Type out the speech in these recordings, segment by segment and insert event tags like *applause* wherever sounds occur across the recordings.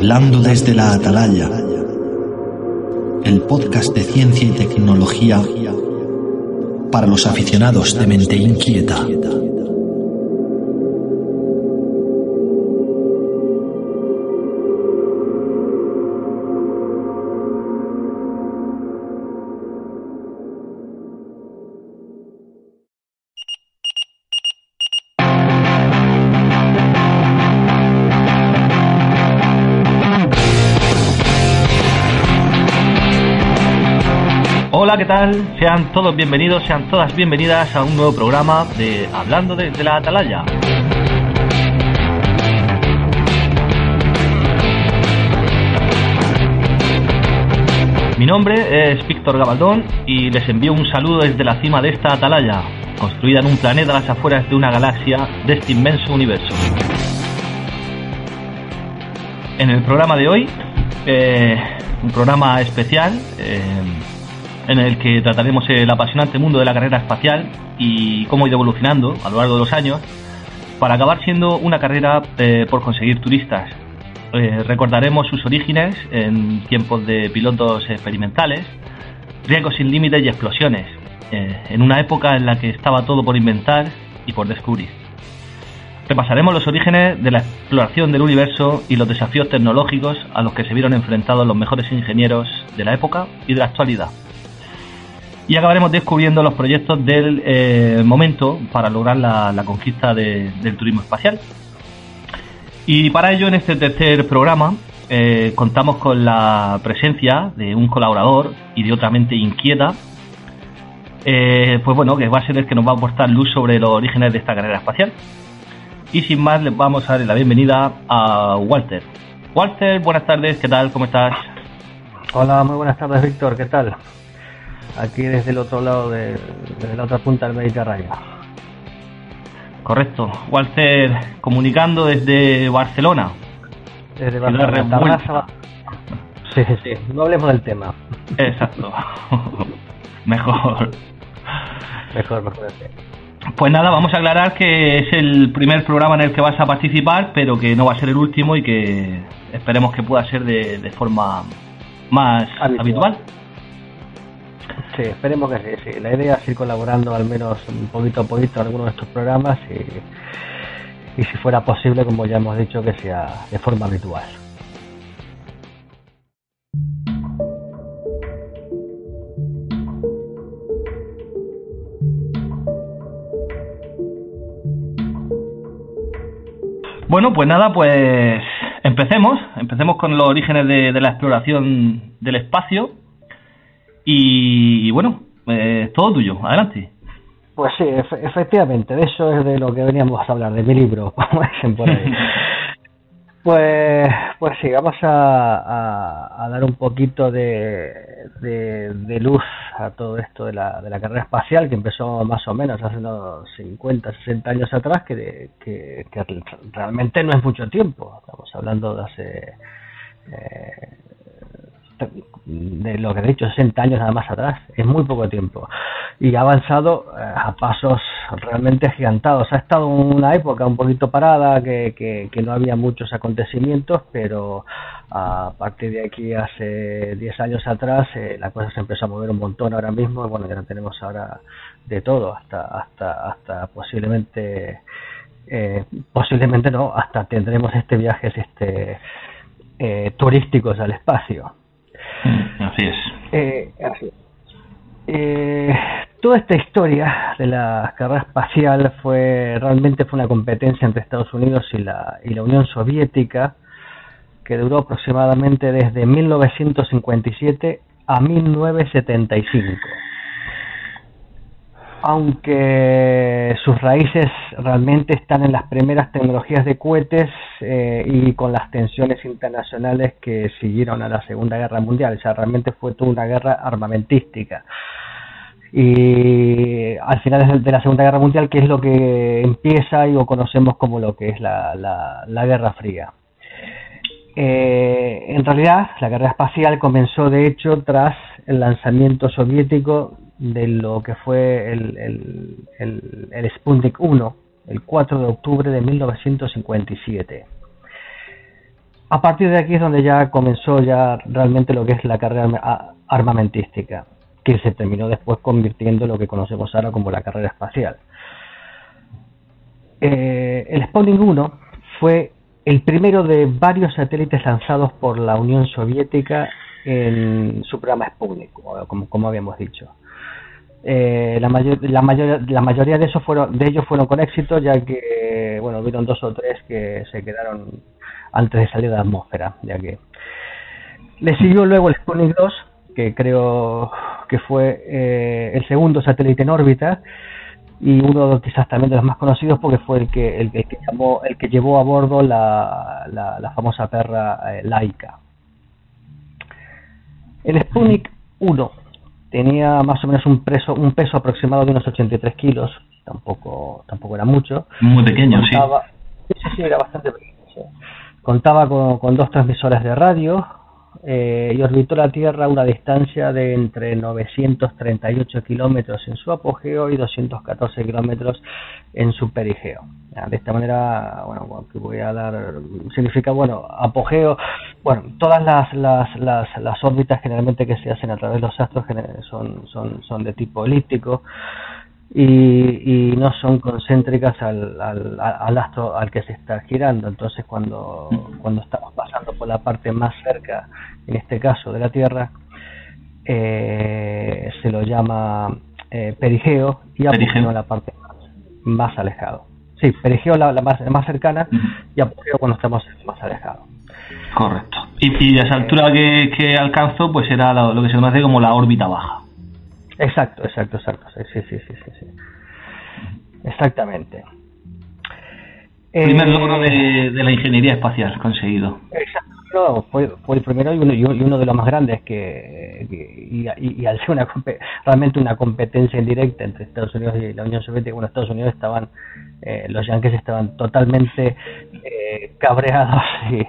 Hablando desde la Atalaya, el podcast de ciencia y tecnología para los aficionados de mente inquieta. ¿Qué tal? Sean todos bienvenidos, sean todas bienvenidas a un nuevo programa de Hablando desde la Atalaya. Mi nombre es Víctor Gabaldón y les envío un saludo desde la cima de esta atalaya, construida en un planeta a las afueras de una galaxia de este inmenso universo. En el programa de hoy, eh, un programa especial eh, en el que trataremos el apasionante mundo de la carrera espacial y cómo ha ido evolucionando a lo largo de los años para acabar siendo una carrera eh, por conseguir turistas. Eh, recordaremos sus orígenes en tiempos de pilotos experimentales, riesgos sin límites y explosiones, eh, en una época en la que estaba todo por inventar y por descubrir. Repasaremos los orígenes de la exploración del universo y los desafíos tecnológicos a los que se vieron enfrentados los mejores ingenieros de la época y de la actualidad. Y acabaremos descubriendo los proyectos del eh, momento para lograr la, conquista de- del turismo espacial. Y para ello, en este tercer programa, eh, contamos con la presencia de un colaborador y de otra mente inquieta, eh, pues bueno, que va a ser el que nos va a aportar luz sobre los orígenes de esta carrera espacial. Y sin más, les vamos a dar la bienvenida a Walter. Walter, buenas tardes, ¿qué tal? ¿Cómo estás? Hola, muy buenas tardes, Víctor. ¿Qué tal? Aquí desde el otro lado, de, desde la otra punta del Mediterráneo. Correcto. Walter, comunicando desde Barcelona. Desde Barcelona. Sí, sí, sí. No hablemos del tema. Exacto. *laughs* Mejor. Mejor, mejor. Pues nada, vamos a aclarar que es el primer programa en el que vas a participar, pero que no va a ser el último y que esperemos que pueda ser de, de forma más Habitual. habitual. Sí, esperemos que sí, sí. La idea es ir colaborando al menos un poquito a poquito en algunos de estos programas y, y si fuera posible, como ya hemos dicho, que sea de forma habitual. Bueno, pues nada, pues empecemos. Empecemos con los orígenes de, de la exploración del espacio. Y, y bueno, eh, todo tuyo. Adelante. Pues sí, efe- efectivamente, de eso es de lo que veníamos a hablar, de mi libro, *laughs* como dicen por ahí. *laughs* Pues, pues sí, vamos a, a- a dar un poquito de, de, de luz a todo esto de la, de la carrera espacial que empezó más o menos hace unos 50, 60 años atrás, que, que, que realmente no es mucho tiempo. Estamos hablando de hace eh, de lo que he dicho, 60 años nada más atrás, es muy poco tiempo. Y ha avanzado eh, a pasos realmente agigantados. Ha estado una época un poquito parada, que, que, no había muchos acontecimientos, pero a partir de aquí, hace 10 años atrás, eh, la cosa se empezó a mover un montón ahora mismo. Bueno, ya tenemos ahora de todo, hasta, hasta, hasta posiblemente, eh, posiblemente no, hasta tendremos este viajes este, eh, turísticos al espacio. Así es. Eh. Eh, toda esta historia de la carrera espacial fue realmente fue una competencia entre Estados Unidos y la, y la Unión Soviética que duró aproximadamente desde 1957 a 1975. Aunque sus raíces realmente están en las primeras tecnologías de cohetes eh, y con las tensiones internacionales que siguieron a la Segunda Guerra Mundial. O sea, realmente fue toda una guerra armamentística. Y al final de la Segunda Guerra Mundial, que es lo que empieza y lo conocemos como lo que es la, la, Guerra Fría. Eh, en realidad, la guerra espacial comenzó de hecho tras el lanzamiento soviético de lo que fue el, el, el, Sputnik 1 el 4 de octubre de 1957. A partir de aquí es donde ya comenzó ya realmente lo que es la carrera armamentística, que se terminó después convirtiendo en lo que conocemos ahora como la carrera espacial. Eh, el Sputnik 1 fue el primero de varios satélites lanzados por la Unión Soviética en su programa Sputnik, como, como habíamos dicho. Eh, la, mayor, la, mayor, la mayoría de, esos fueron, de ellos fueron con éxito, ya que, bueno, hubieron dos o tres que se quedaron antes de salir de la atmósfera, ya que le siguió luego el Sputnik 2, que creo que fue eh, el segundo satélite en órbita y uno quizás también de los más conocidos porque fue el que el, que llamó el que llevó a bordo la, la, famosa perra eh, laica. El Sputnik 1 tenía más o menos un peso, un peso aproximado de unos 83 kilos, tampoco, tampoco era mucho. Muy pequeño, sí. Sí, sí, era bastante pequeño. Contaba con, con, dos transmisores de radio, eh, y orbitó la Tierra a una distancia de entre 938 kilómetros en su apogeo y 214 kilómetros en su perigeo. De esta manera, bueno, que voy a dar, significa, bueno, apogeo, bueno, todas las, las, las, las órbitas generalmente que se hacen a través de los astros son, son, son de tipo elíptico y, y no son concéntricas al, al, al, astro al que se está girando. Entonces, cuando, cuando estamos pasando por la parte más cerca, en este caso de la Tierra, eh, se lo llama eh, perigeo y apogeo la parte más, alejado. Sí, perigeo la, la más, más cercana y apogeo cuando estamos más alejados. Correcto. Y, y esa altura que, que alcanzo, pues era lo, lo que se conoce como la órbita baja. Exacto, exacto, exacto. Sí, sí, sí, sí, sí. Exactamente. Primer eh, logro de, de, la ingeniería espacial conseguido. Exacto fue, fue el primero y uno, y uno de los más grandes que, y, y, al ser una, realmente una competencia indirecta entre Estados Unidos y la Unión Soviética, bueno, Estados Unidos estaban, eh, los yankees estaban totalmente eh, cabreados, y,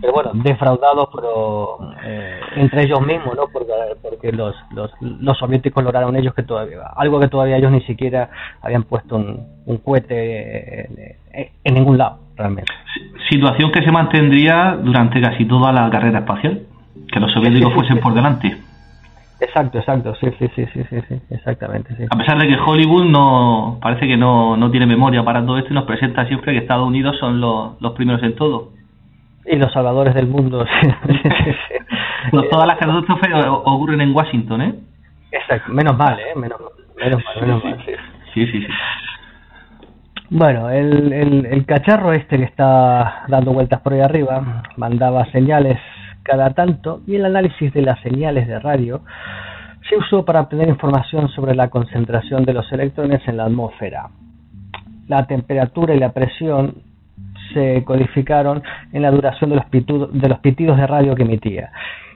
pero bueno, defraudados, pero eh, entre ellos mismos, ¿no? Porque, porque los, los, los soviéticos lograron ellos que todavía, algo que todavía ellos ni siquiera habían puesto un, un cohete en ningún lado realmente. Situación que se mantendría durante casi toda la carrera espacial, que los soviéticos fuesen por delante. Exacto, exacto, sí, sí, sí, sí, sí, exactamente. Sí. A pesar de que Hollywood no parece que no, no tiene memoria para todo esto y nos presenta siempre que Estados Unidos son los, los primeros en todo. Y los salvadores del mundo. *laughs* Todas las catástrofes ocurren en Washington, ¿eh? Exacto, menos mal, ¿eh? Menos, menos mal, menos mal. sí, sí. sí. Bueno, el, cacharro este que está dando vueltas por ahí arriba mandaba señales cada tanto y el análisis de las señales de radio se usó para obtener información sobre la concentración de los electrones en la atmósfera. La temperatura y la presión se codificaron en la duración de los, de los pitidos de radio que emitía,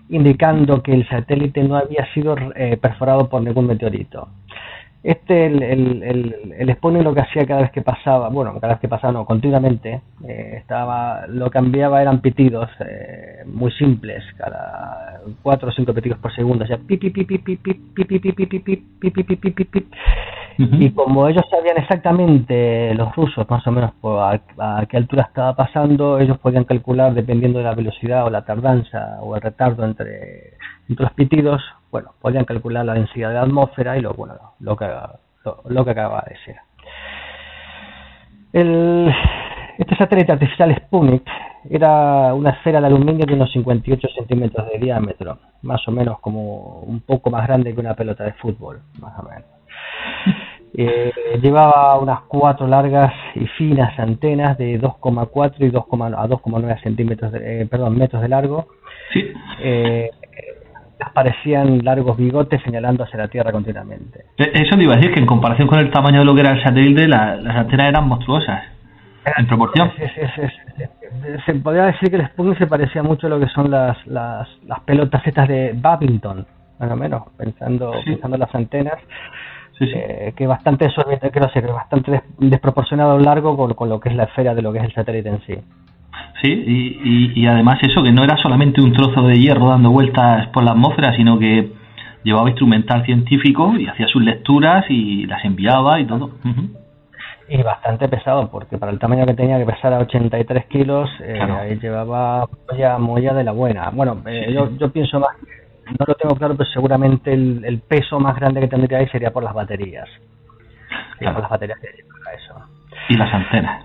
indicando que el satélite no había sido eh, perforado por ningún meteorito. Este, el, el, el, el lo que hacía cada vez que pasaba, bueno, cada vez que pasaba, no, continuamente, eh, estaba, lo cambiaba eran pitidos eh, muy simples, cada cuatro o cinco pitidos por segundo, o sea, y como ellos sabían exactamente, los rusos, más o menos por a, a, qué altura estaba pasando, ellos podían calcular, dependiendo de la velocidad o la tardanza o el retardo entre, entre los pitidos, bueno, podían calcular la densidad de la atmósfera y lo, bueno, lo, que, lo, que acaba de decir. El, este satélite artificial Sputnik era una esfera de aluminio de unos 58 centímetros de diámetro, más o menos como un poco más grande que una pelota de fútbol, más o menos. *laughs* Eh, llevaba unas cuatro largas y finas antenas de 2,4 y 2, a 2,9 centímetros, de, eh, perdón, metros de largo. Sí. Eh, las parecían largos bigotes señalando hacia la Tierra continuamente. E- Eso te iba a decir, que en comparación con el tamaño de lo que era el satélite, la- las antenas eran monstruosas. En proporción. Es- es- es- es- se podría decir que el Sputnik se parecía mucho a lo que son las, las, las pelotas estas de Babington, más o menos, pensando, Sí. pensando en las antenas, Sí, sí. eh, que bastante quiero decir, bastante des- desproporcionado largo con, con lo que es la esfera de lo que es el satélite en sí. Sí, y, y, y además eso, que no era solamente un trozo de hierro dando vueltas por la atmósfera, sino que llevaba instrumental científico y hacía sus lecturas y las enviaba y todo. Y bastante pesado, porque para el tamaño que tenía, que pesar a 83 kilos, eh, Claro. ahí llevaba molla, molla de la buena. Bueno, eh, Sí, yo, yo pienso más, no lo tengo claro, pero seguramente el, el peso más grande que tendría ahí sería por las baterías. Sería Claro. por las baterías que lleva eso. Y las antenas.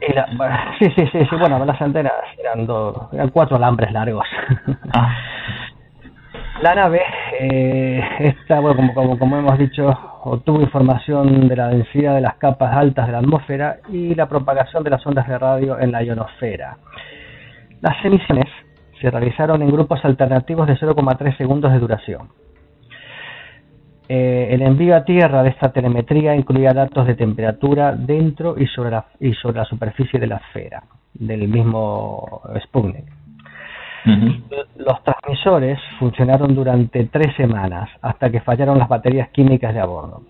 *laughs* Bueno, sí, sí, sí, sí, bueno, las antenas eran, dos, eran cuatro alambres largos. Ah, *laughs* La nave, eh, esta, bueno, como, como, como hemos dicho, obtuvo información de la densidad de las capas altas de la atmósfera y la propagación de las ondas de radio en la ionosfera. Las emisiones se realizaron en grupos alternativos de 0,3 segundos de duración. Eh, el envío a tierra de esta telemetría incluía datos de temperatura dentro y sobre la, y sobre la superficie de la esfera del mismo Sputnik. Los transmisores funcionaron durante tres semanas hasta que fallaron las baterías químicas de a bordo.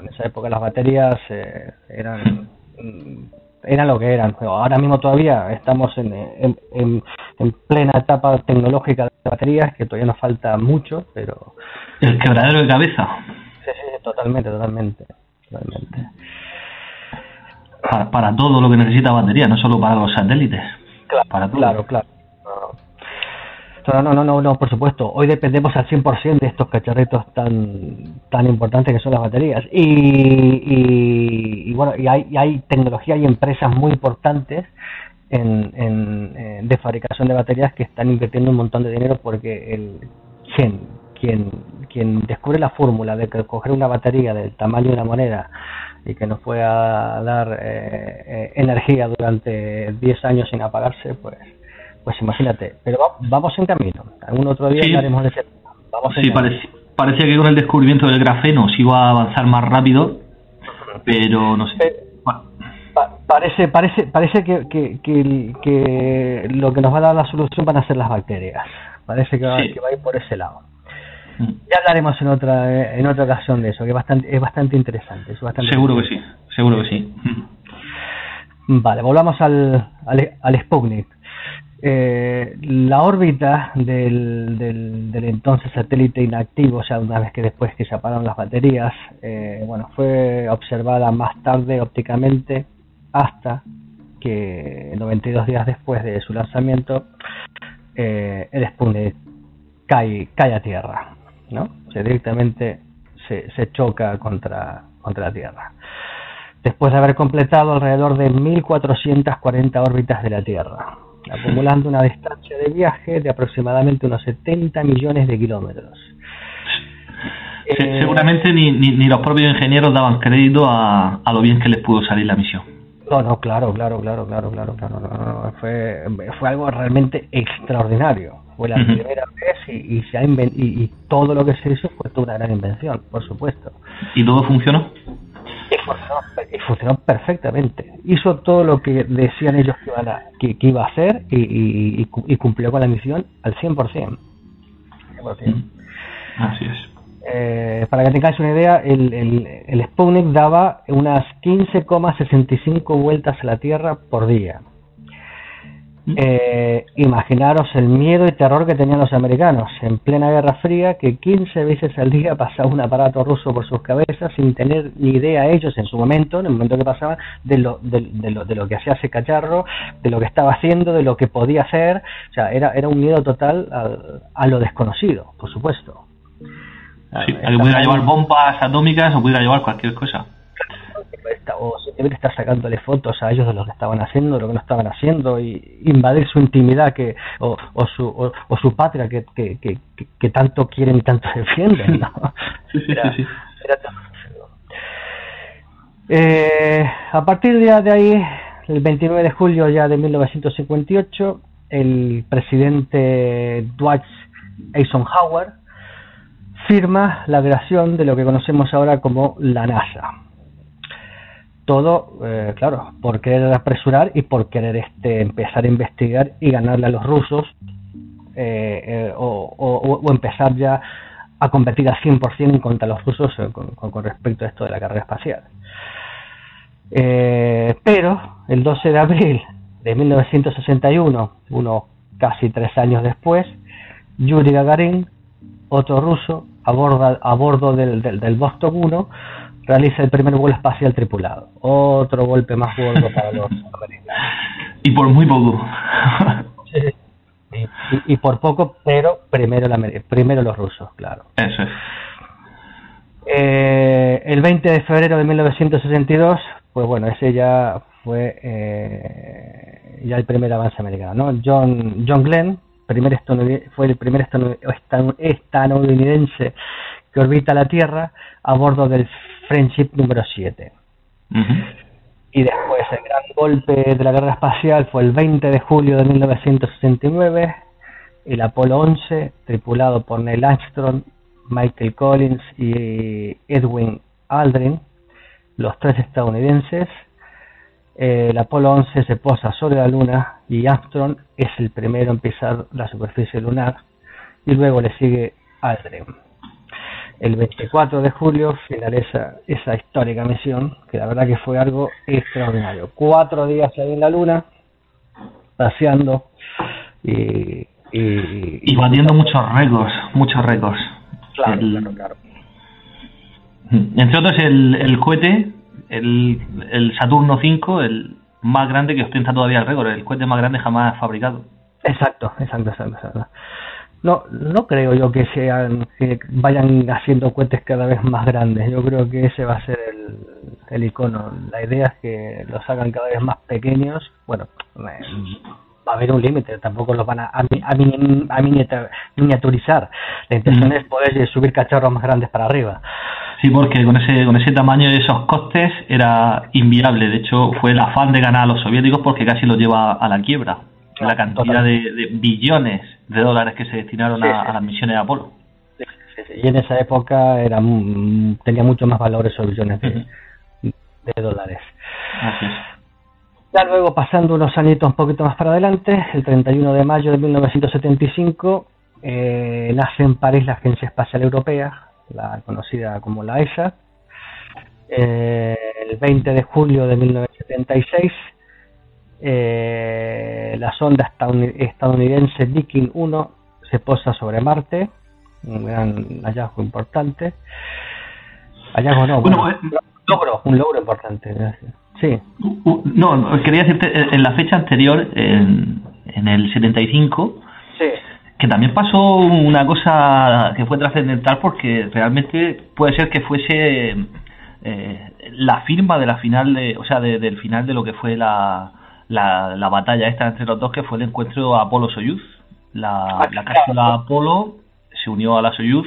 En esa época las baterías eh, eran mm, eran lo que eran. Pero Ahora mismo todavía estamos en, en, en- en plena etapa tecnológica de baterías, que todavía nos falta mucho, pero El quebradero de cabeza. sí, sí, totalmente, totalmente, totalmente. Para, para todo lo que necesita batería, no solo para los satélites. Claro, Para todo. claro, claro. No, no, no, no, no, por supuesto. Hoy dependemos al 100% de estos cacharritos tan tan importantes que son las baterías. Y, y, y bueno, y hay, y hay tecnología y empresas muy importantes en, en, eh, de fabricación de baterías que están invirtiendo un montón de dinero porque el quien quien quien descubre la fórmula de que coger una batería del tamaño de una moneda y que nos pueda dar eh, eh, energía durante 10 años sin apagarse, pues pues imagínate. Pero va- vamos en camino. Algún otro día Sí. hablaremos de ese. Vamos en Sí, parece- parecía que con el descubrimiento del grafeno se iba a avanzar más rápido, pero no sé. Pa- parece parece parece que, que, que, lo que nos va a dar la solución van a ser las bacterias. Parece que va, que va a ir por ese lado. Ya hablaremos en otra en otra ocasión de eso, que es bastante es bastante interesante. Es bastante seguro que sí, seguro que sí. Vale, volvamos al, al, al Sputnik. Eh, la órbita del, del, del entonces satélite inactivo, o sea, una vez que después que se apagaron las baterías, eh, bueno, fue observada más tarde ópticamente hasta que 92 días después de su lanzamiento, eh, el Sputnik cae, cae a tierra, ¿no? O sea, directamente se, se choca contra, contra la Tierra después de haber completado alrededor de 1.440 órbitas de la Tierra, *laughs* acumulando una distancia de viaje de aproximadamente unos 70 millones de kilómetros. Se- Eh, seguramente ni, ni, ni los propios ingenieros daban crédito a, a lo bien que les pudo salir la misión. No, no, claro, claro, claro, claro, claro, claro, no, no, no, fue, fue algo realmente extraordinario. Fue la primera vez y, y se ha y, y todo lo que se hizo fue toda una gran invención, por supuesto. ¿Y todo funcionó? Y funcionó, y funcionó perfectamente. Hizo todo lo que decían ellos que, iban a- que, que iba a hacer y, y cumplió con la misión al 100%. 100%. Así es. Eh, para que tengáis una idea, el, el, el Sputnik daba unas 15,65 vueltas a la Tierra por día. Eh, imaginaros el miedo y terror que tenían los americanos en plena Guerra Fría, que 15 veces al día *laughs* pasaba un aparato ruso por sus cabezas sin tener ni idea ellos en su momento, en el momento que pasaba, de lo, de, de lo, de lo que hacía ese cacharro, de lo que estaba haciendo, de lo que podía hacer. O sea, era, era un miedo total al- a, lo desconocido, por supuesto. Sí, a que pudiera llevar bombas atómicas o pudiera llevar cualquier cosa. Esta- o simplemente estar sacándole fotos a ellos de lo que estaban haciendo, de lo que no estaban haciendo, y invadir su intimidad que o, o su, o, o su patria que, que, que, que- que tanto quieren y tanto defienden. ¿no? Sí, sí, Era- sí, sí. era. Eh, a partir de, de ahí, el 29 de julio ya de 1958, el presidente Dwight Eisenhower firma la creación de lo que conocemos ahora como la NASA. Todo, eh, claro, por querer apresurar y por querer este, empezar a investigar y ganarle a los rusos eh, eh, o, empezar ya a competir al 100% en contra los rusos eh, con, con- con respecto a esto de la carrera espacial. Eh, pero el 12 de abril de 1961, unos casi tres años después, Yuri Gagarin, otro ruso, a bordo, a bordo del, del, del Vostok 1, realiza el primer vuelo espacial tripulado. Otro golpe más gordo para los *laughs* americanos. Y por muy poco. Y, y- y por poco, pero primero, la primero los rusos, claro. Eso es. Eh, el 20 de febrero de 1962, pues bueno, ese ya fue eh, ya el primer avance americano, ¿no? John, John Glenn, primer fue el primer estadounidense que orbita la Tierra a bordo del Friendship número 7. Ujú. Y después el gran golpe de la guerra espacial fue el 20 de julio de 1969, el Apolo 11, tripulado por Neil Armstrong, Michael Collins y Edwin Aldrin, los tres estadounidenses. El Apolo 11 se posa sobre la Luna y Armstrong es el primero en pisar la superficie lunar y luego le sigue Aldrin. El 24 de julio finaliza esa histórica misión, que la verdad que fue algo extraordinario. Cuatro días ahí en la Luna, paseando y... y, Y batiendo muchos récords, muchos récords. Claro, El- claro, claro. Entre otros, el, el cohete, el, el Saturno 5, el más grande que ostenta todavía el récord, el cohete más grande jamás fabricado. Exacto, exacto, exacto, exacto. No, no creo yo que sean que vayan haciendo cohetes cada vez más grandes. Yo creo que ese va a ser el, el icono. La idea es que los hagan cada vez más pequeños. Bueno, eh, va a haber un límite. Tampoco los van a, a, a, a miniatur- miniaturizar. La intención Mm. es poder subir cacharros más grandes para arriba. Sí, porque con ese, con ese tamaño y esos costes era inviable. De hecho, fue el afán de ganar a los soviéticos porque casi los lleva a la quiebra. Claro, la cantidad de, de billones de dólares que se destinaron Sí, a, sí. a las misiones de Apolo. Sí, Y en esa época era tenía mucho más valor esos billones de, de dólares. Así es. Ya luego, pasando unos añitos un poquito más para adelante, el 31 de mayo de 1975, eh, nace en París la Agencia Espacial Europea, la conocida como la ESA. Eh, el 20 de julio de 1976, eh, la sonda estadouni- estadounidense Viking 1 se posa sobre Marte, un gran hallazgo importante. Hallazgo no, Bueno, bueno, eh, logro, un logro importante. Sí, Uh, No, no, quería decirte, eh, en la fecha anterior, en, en el 75, sí. que también pasó una cosa que fue trascendental porque realmente puede ser que fuese eh, la firma de la final de, o sea, de- del final de lo que fue la, la, la batalla esta entre los dos, que fue el encuentro Apolo-Soyuz. La, la cápsula Apolo se unió a la Soyuz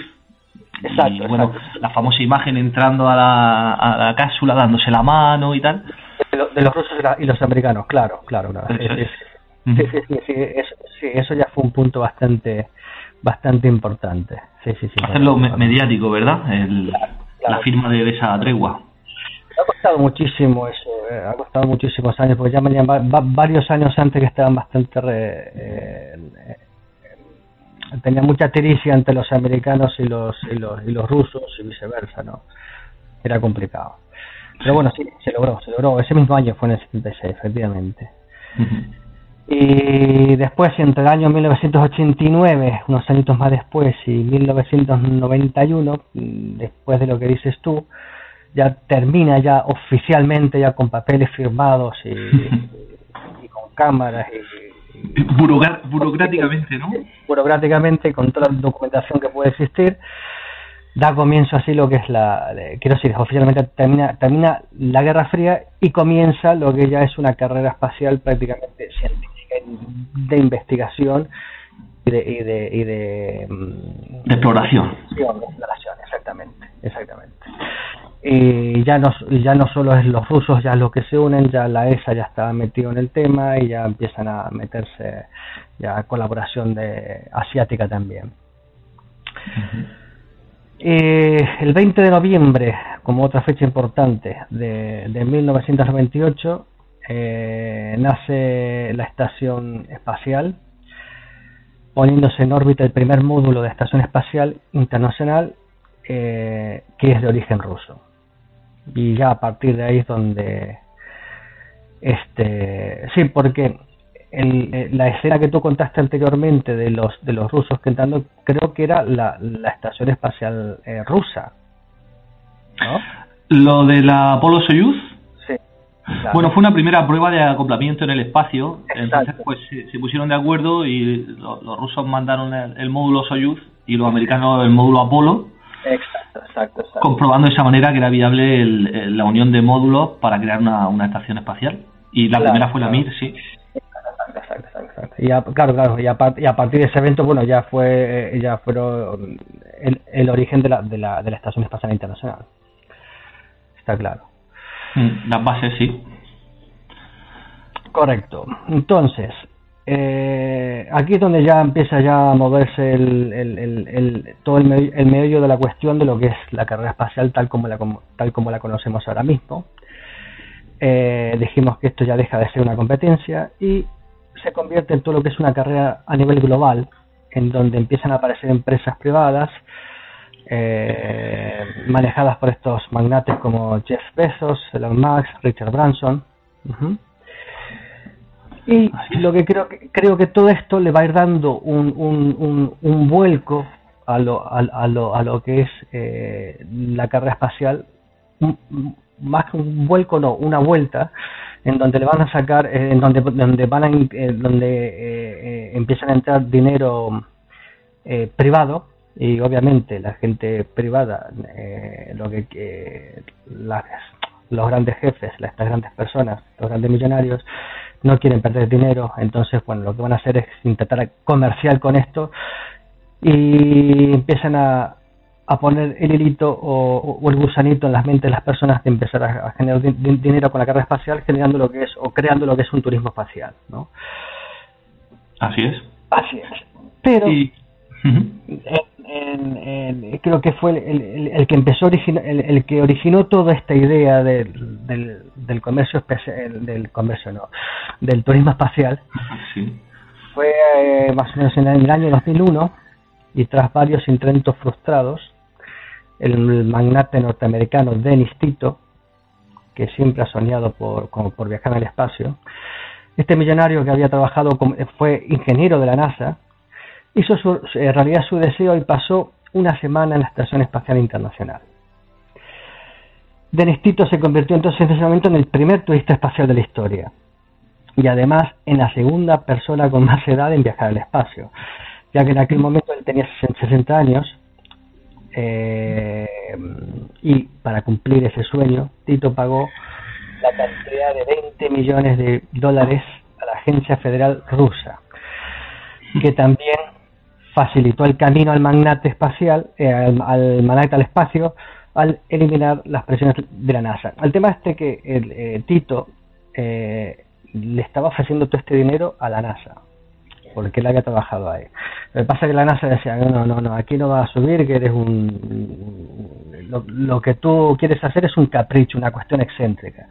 Exacto, y bueno, exacto. la famosa imagen entrando a la, a la cápsula dándose la mano y tal. De, lo- de los rusos y la- y los americanos, claro, claro, claro. Sí, sí, es. sí, sí, sí, sí, sí, eso, sí, eso ya fue un punto bastante bastante importante. Sí, sí, sí. Hacerlo me- mediático, ¿verdad? El- claro. La firma de, de esa tregua. Ha costado muchísimo eso, eh, ha costado muchísimos años, porque ya venían va- va- varios años antes que estaban bastante... re- eh, tenía mucha tiricia entre los americanos y los, y los y los rusos y viceversa, ¿no? Era complicado. Pero bueno, sí, se logró, se logró. Ese mismo año fue en el 76, efectivamente. Y después, entre el año 1989, unos añitos más después, y 1991, mm, después de lo que dices tú, ya termina ya oficialmente, ya con papeles firmados y, *laughs* y con cámaras y, burocráticamente, ¿no? burocráticamente, con toda la documentación que puede existir, da comienzo así lo que es la, de- quiero decir, oficialmente termina, termina la Guerra Fría y comienza lo que ya es una carrera espacial prácticamente científica de investigación y de, y de, y de, mm, De exploración. De exploración, exactamente, exactamente. Y ya no, y ya no solo es los rusos ya los que se unen, ya la ESA ya está metido en el tema y ya empiezan a meterse ya colaboración de asiática también. Eh, el 20 de noviembre, como otra fecha importante de, de 1998, eh, nace la estación espacial, poniéndose en órbita el primer módulo de estación espacial internacional eh, que es de origen ruso. Y ya a partir de ahí es donde este sí, porque el, eh, la escena que tú contaste anteriormente de los de los rusos cantando creo que era la, la estación espacial eh, rusa ¿no? Lo de la Apolo Soyuz, sí claro. bueno, fue una primera prueba de acoplamiento en el espacio. Exacto. Entonces, pues se, se pusieron de acuerdo y lo- los rusos mandaron el, el módulo Soyuz y los americanos el módulo Apolo, exacto exacto exacto comprobando de esa manera que era viable el- el- la unión de módulos para crear una, una estación espacial. Y la Claro, primera fue la claro. Mir, sí. Exacto, exacto. Y a- claro, claro, y a, par- y a partir de ese evento, bueno, ya fue, eh, ya fueron el, el origen de la, de la, de la Estación Espacial Internacional. Está claro. Mm, Las bases, sí. Correcto. Entonces, eh, aquí es donde ya empieza ya a moverse el, todo el, me- el meollo de la cuestión de lo que es la carrera espacial tal como la, como- tal como la conocemos ahora mismo. Eh, dijimos que esto ya deja de ser una competencia y se convierte en todo lo que es una carrera a nivel global, en donde empiezan a aparecer empresas privadas eh, manejadas por estos magnates como Jeff Bezos, Elon Musk, Richard Branson. Y lo que creo que creo que todo esto le va a ir dando un, un, un, un vuelco a lo, a, a lo, a lo que es eh, la carrera espacial, más que un vuelco, no, una vuelta, en donde le van a sacar, eh, en donde, donde van a, eh, donde eh, eh, empiezan a entrar dinero eh, privado y obviamente la gente privada, eh, lo que las, los grandes jefes, las- estas grandes personas, los grandes millonarios, no quieren perder dinero, entonces bueno, lo que van a hacer es intentar comercial con esto y empiezan a, a poner el hilito o, o el gusanito en las mentes de las personas de empezar a, a generar di- di- dinero con la carrera espacial, generando lo que es o creando lo que es un turismo espacial, ¿no? Así es. Así es. Pero Y, Ujú. en- en- en- creo que fue el, el- el que empezó origina- el, el que originó toda esta idea del, del, del comercio del comercio no del turismo espacial sí. fue eh, más o menos en el año 2001 y tras varios intentos frustrados el magnate norteamericano Dennis Tito que siempre ha soñado por, como por viajar al espacio este millonario que había trabajado como, fue ingeniero de la NASA hizo su, realidad su deseo y pasó una semana en la Estación Espacial Internacional. Dennis Tito se convirtió entonces en ese momento en el primer turista espacial de la historia y además en la segunda persona con más edad en viajar al espacio, ya que en aquel momento él tenía 60 años eh, y para cumplir ese sueño Tito pagó la cantidad de 20 millones de dólares a la agencia federal rusa que también facilitó el camino al magnate espacial, eh, al, al magnate al espacio, al eliminar las presiones de la NASA. El tema este que el, eh, Tito eh, le estaba ofreciendo todo este dinero a la NASA, porque él había trabajado ahí. Lo que pasa es que la NASA decía, no, no, no, aquí no vas a subir, que eres un... Lo, lo que tú quieres hacer es un capricho, una cuestión excéntrica.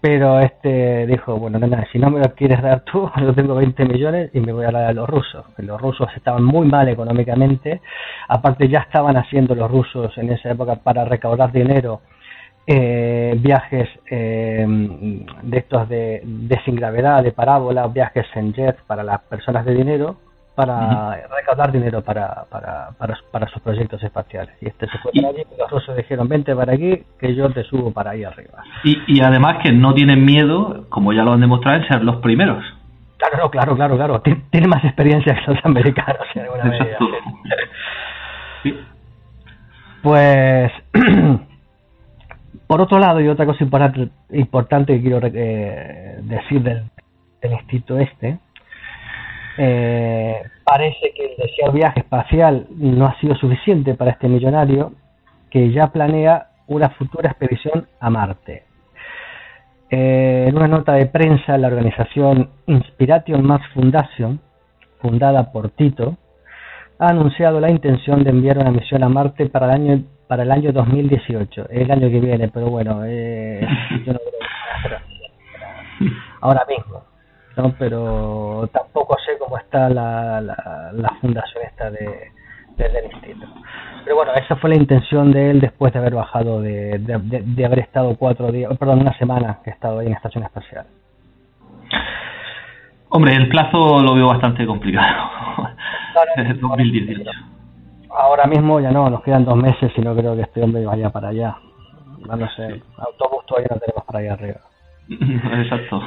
Pero este dijo, bueno, nada, si no me lo quieres dar tú, *laughs* yo tengo 20 millones y me voy a dar a los rusos. Los rusos estaban muy mal económicamente. Aparte ya estaban haciendo los rusos en esa época para recaudar dinero eh, viajes eh, de estos de, de sin gravedad, de parábola, viajes en jet para las personas de dinero, para recaudar dinero para, para, para, para sus proyectos espaciales. Y este se fue para allí, y los rusos dijeron, vente para aquí, que yo te subo para ahí arriba. Y, y además que no tienen miedo, como ya lo han demostrado, en ser los primeros. Claro, no, claro, claro, claro. Tien- Tienen más experiencia que los americanos en alguna medida. Sí. Pues, *clears throat* por otro lado, y otra cosa importante, importante que quiero eh, decir del, del instituto este, eh, parece que el deseado viaje espacial no ha sido suficiente para este millonario que ya planea una futura expedición a Marte. Eh, en una nota de prensa, la organización Inspiration Mars Foundation, fundada por Tito, ha anunciado la intención de enviar una misión a Marte para el año para el año 2018, el año que viene, pero bueno, eh, yo no creo que ahora mismo, ¿no? Pero tampoco sé cómo está la, la, la fundación esta de, del instituto. Pero bueno, esa fue la intención de él después de haber bajado, de, de, de, de haber estado cuatro días, perdón, una semana que ha estado ahí en la estación espacial. Hombre, el plazo lo veo bastante complicado. no, 2018. *laughs* Ahora mismo ya no, nos quedan dos meses y no creo que este hombre vaya para allá. No sé, autobús todavía no tenemos para allá arriba. *laughs* Exacto.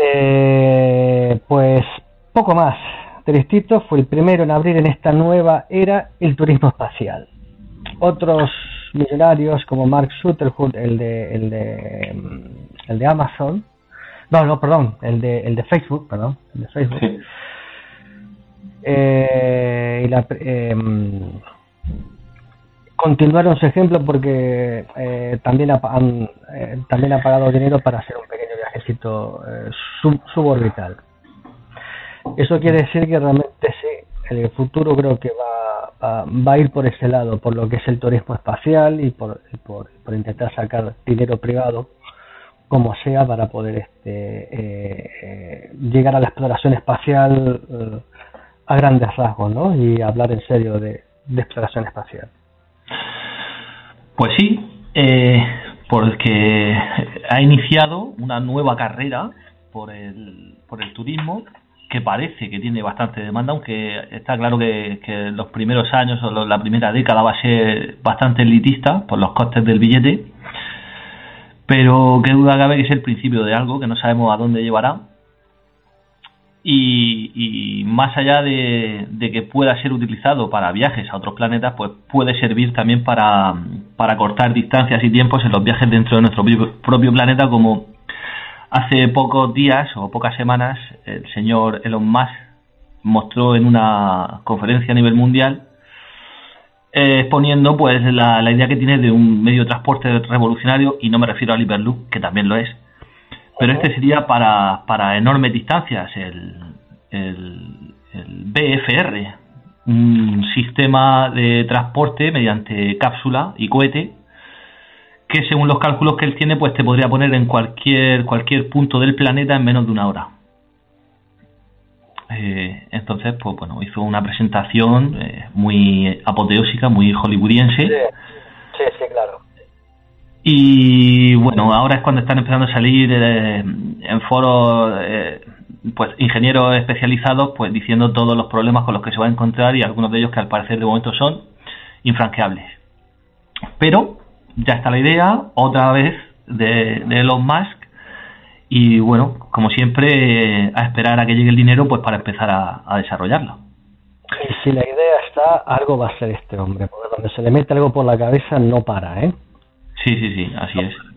Eh, pues poco más. Tristito fue el primero en abrir en esta nueva era el turismo espacial. Otros millonarios como Mark Zuckerberg, el de, el de, el de Amazon, no, no, perdón, el de, el de Facebook, perdón, el de Facebook. Sí. Eh, y la, eh, continuaron su ejemplo porque eh, también, ha, han, eh, también ha pagado dinero para hacer un pequeño eh, sub, suborbital. Eso quiere decir que realmente sí, el futuro creo que va, va, a ir por ese lado, por lo que es el turismo espacial y por, por, intentar sacar dinero privado como sea para poder este, eh, eh, llegar a la exploración espacial a grandes rasgos, ¿no? Y hablar en serio de, de exploración espacial. Pues sí, eh, porque ha iniciado una nueva carrera por el, por el turismo que parece que tiene bastante demanda, aunque está claro que, que los primeros años o la primera década va a ser bastante elitista por los costes del billete, pero qué duda cabe que es el principio de algo que no sabemos a dónde llevará y, y más allá de, de, que pueda ser utilizado para viajes a otros planetas, pues puede servir también para, para cortar distancias y tiempos en los viajes dentro de nuestro propio planeta, como hace pocos días o pocas semanas el señor Elon Musk mostró en una conferencia a nivel mundial eh, exponiendo pues la, idea que tiene de un medio de transporte revolucionario y no me refiero al Hyperloop, que también lo es, pero este sería para, para enormes distancias, el, el, el BFR, un sistema de transporte mediante cápsula y cohete que según los cálculos que él tiene pues te podría poner en cualquier cualquier punto del planeta en menos de una hora. Eh, entonces pues bueno hizo una presentación eh, muy apoteósica muy hollywoodiense. Sí, sí, sí claro y bueno ahora es cuando están empezando a salir eh, en foros eh, pues ingenieros especializados pues diciendo todos los problemas con los que se va a encontrar y algunos de ellos que al parecer de momento son infranqueables pero ya está la idea otra vez de, Elon Musk y bueno, como siempre, a esperar a que llegue el dinero pues para empezar a, a desarrollarlo. Y si la idea está, algo va a ser este hombre, porque cuando se le mete algo por la cabeza no para, ¿eh? Sí, sí, sí, así es.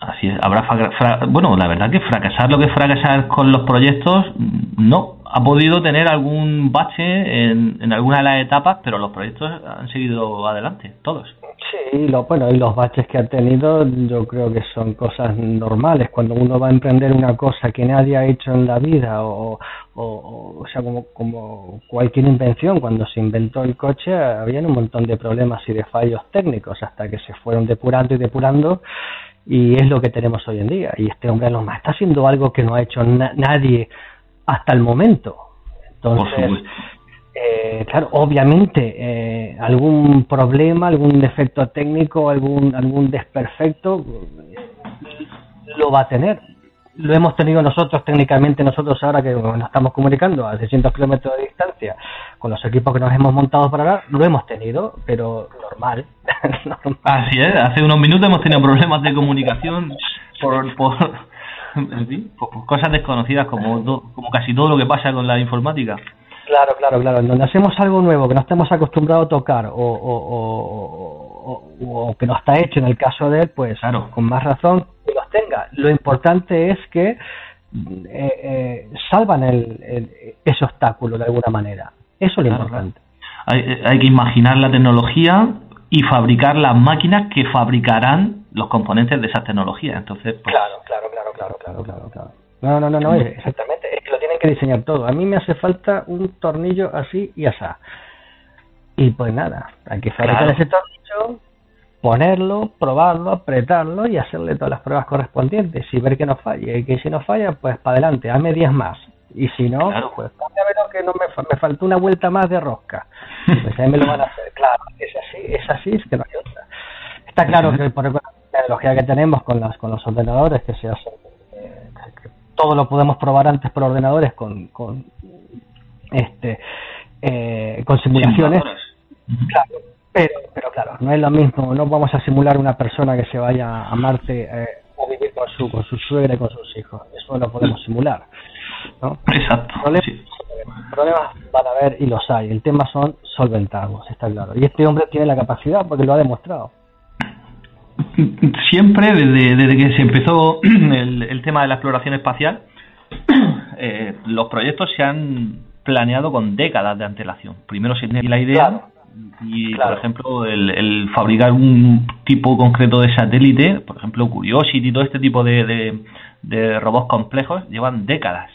Así es. Habrá bueno, la verdad que fracasar lo que fracasar con los proyectos, no. Ha podido tener algún bache en, en alguna de las etapas, pero los proyectos han seguido adelante, todos. Sí, lo, bueno, y los baches que ha tenido yo creo que son cosas normales. Cuando uno va a emprender una cosa que nadie ha hecho en la vida, o, o, o sea, como, como cualquier invención, cuando se inventó el coche había un montón de problemas y de fallos técnicos hasta que se fueron depurando y depurando y es lo que tenemos hoy en día. Y este hombre más está haciendo algo que no ha hecho na nadie hasta el momento. Entonces, eh, claro, obviamente eh, algún problema, algún defecto técnico, algún algún desperfecto lo va a tener. Lo hemos tenido nosotros técnicamente, nosotros ahora que nos estamos comunicando a 600 kilómetros de distancia con los equipos que nos hemos montado para ahora, lo hemos tenido, pero normal. *laughs* normal. Así es, hace unos minutos hemos tenido problemas de comunicación por, por, en fin, por, por cosas desconocidas como, do, como casi todo lo que pasa con la informática. Claro, claro, claro. En donde hacemos algo nuevo que no estemos acostumbrados a tocar o, o, o, o, que no está hecho en el caso de él, pues claro. con más razón que los tenga. Lo importante es que eh, eh, salvan el, el, ese obstáculo de alguna manera. Eso es lo claro, importante. Claro. Hay, hay que imaginar la tecnología y fabricar las máquinas que fabricarán los componentes de esa tecnología. Entonces, pues... claro, claro, claro, claro, claro, claro, claro. No, no, no, no, exactamente. Es que lo tienen que diseñar todo. A mí me hace falta un tornillo así y así. Y pues nada, hay que fabricar ese tornillo, ponerlo, probarlo, apretarlo y hacerle todas las pruebas correspondientes y ver que no falle. Y que si no falla, pues para adelante, hazme 10 más. Y si no, pues a que no me, me faltó una vuelta más de rosca. *laughs* Pues ahí me lo van a hacer. Claro, es así, es así, es que no hay otra. Está claro que por la tecnología que tenemos con, las, con los ordenadores, que se hace, eh, que todo lo podemos probar antes por ordenadores con, con este eh, con simulaciones. Claro, pero, pero claro, no es lo mismo, no vamos a simular una persona que se vaya a Marte eh, o vivir con su, con su suegra y con sus hijos, eso no lo podemos simular. ¿no? Exacto. Problemas, van a haber y los hay, el tema son solventados, está claro. Y este hombre tiene la capacidad porque lo ha demostrado. Siempre, desde, desde que se empezó el, el tema de la exploración espacial, *clears throat* eh, los proyectos se han planeado con décadas de antelación. Primero se tiene la idea y, por ejemplo, el, fabricar un tipo concreto de satélite, por ejemplo, Curiosity y todo este tipo de, de, robots complejos, llevan décadas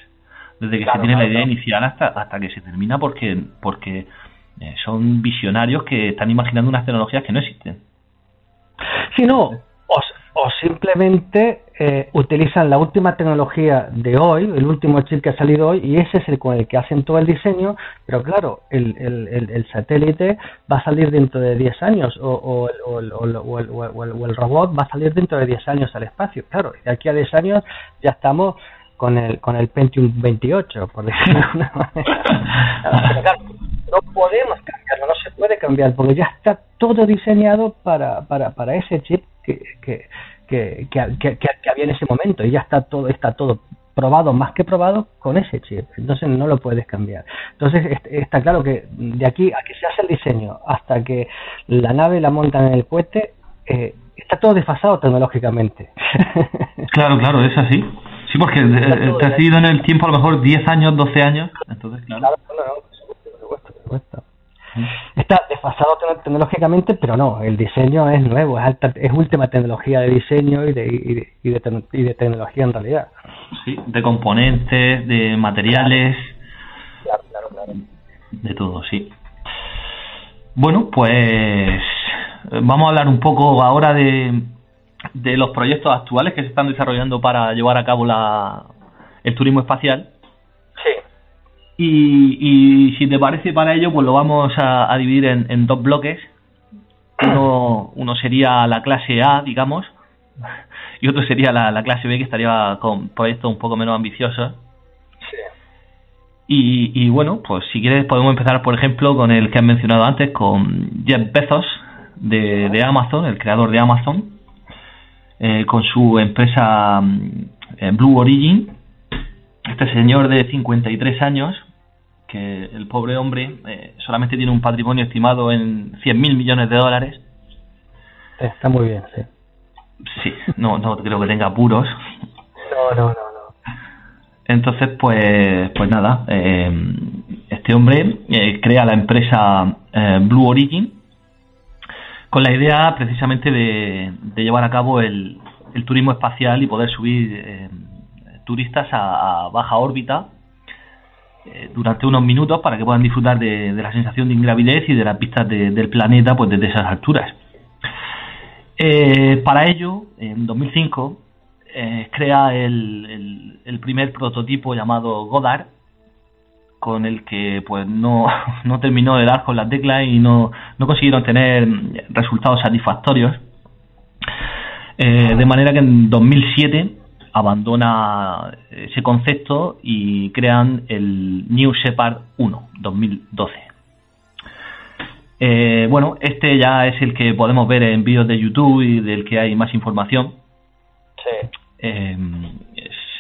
desde que se tiene la idea inicial hasta, hasta que se termina porque, porque eh, son visionarios que están imaginando unas tecnologías que no existen. Sí, no, o simplemente eh, utilizan la última tecnología de hoy, el último chip que ha salido hoy, y ese es el con el que hacen todo el diseño, pero claro, el, el, el, satélite va a salir dentro de 10 años, o, o, o, el robot va a salir dentro de 10 años al espacio. Claro, de aquí a 10 años ya estamos con el, con el Pentium 28, por decirlo de alguna manera. no podemos cambiarlo, no se puede cambiar, porque ya está todo diseñado para, para, para ese chip que, que, que, que, había en ese momento y ya está todo, está todo probado, más que probado, con ese chip. Entonces no lo puedes cambiar. Entonces está claro que de aquí a que se hace el diseño hasta que la nave la montan en el cohete, eh, está todo desfasado tecnológicamente. Claro, claro, es así. Sí, porque eh, te has ido en el tiempo a lo mejor 10 años, 12 años. Entonces, claro. claro no, no, por supuesto, Está desfasado tecnológicamente, pero no, el diseño es nuevo, es, alta, es última tecnología de diseño y de, y de, y de, tecnología en realidad. Sí, de componentes, de materiales. Claro, claro, claro. De todo, sí. Bueno, pues vamos a hablar un poco ahora de, de los proyectos actuales que se están desarrollando para llevar a cabo la, el turismo espacial. Y, si te parece para ello, pues lo vamos a, dividir en, dos bloques. Uno, uno sería la clase A, digamos, *laughs* y otro sería la, clase B, que estaría con proyectos un poco menos ambiciosos. Y, bueno, pues si quieres podemos empezar, por ejemplo, con el que has mencionado antes, con Jeff Bezos de, Amazon, el creador de Amazon, eh, con su empresa eh, Blue Origin. Este señor de 53 años, que el pobre hombre eh, solamente tiene un patrimonio estimado en 100.000 millones de dólares. Está muy bien, sí. Sí, no, no creo que tenga apuros. No, no, no, no. Entonces, pues, pues nada, eh, este hombre crea la empresa Blue Origin con la idea precisamente de, llevar a cabo el, turismo espacial y poder subir turistas a baja órbita eh, durante unos minutos para que puedan disfrutar de, la sensación de ingravidez y de las vistas del planeta pues desde esas alturas. Eh, para ello, en 2005, eh, crea el, el, primer prototipo llamado Goddard, con el que pues no, *laughs* no terminó de dar con las teclas y no, no consiguieron tener resultados satisfactorios. de manera que en 2007 abandona ese concepto y crean el New Shepard 1 2012. Eh, bueno, este ya es el que podemos ver en vídeos de YouTube y del que hay más información. Sí. Eh,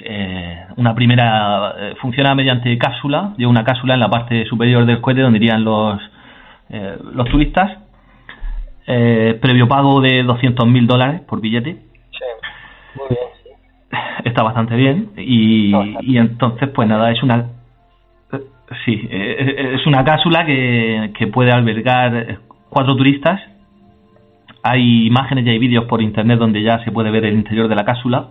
eh, una primera funciona mediante cápsula, lleva una cápsula en la parte superior del cohete donde irían los los turistas. previo pago de 200.000 dólares por billete. Sí, muy bien está bastante bien y, y entonces pues nada es una sí eh, es una cápsula que, que puede albergar cuatro turistas hay imágenes y hay vídeos por internet donde ya se puede ver el interior de la cápsula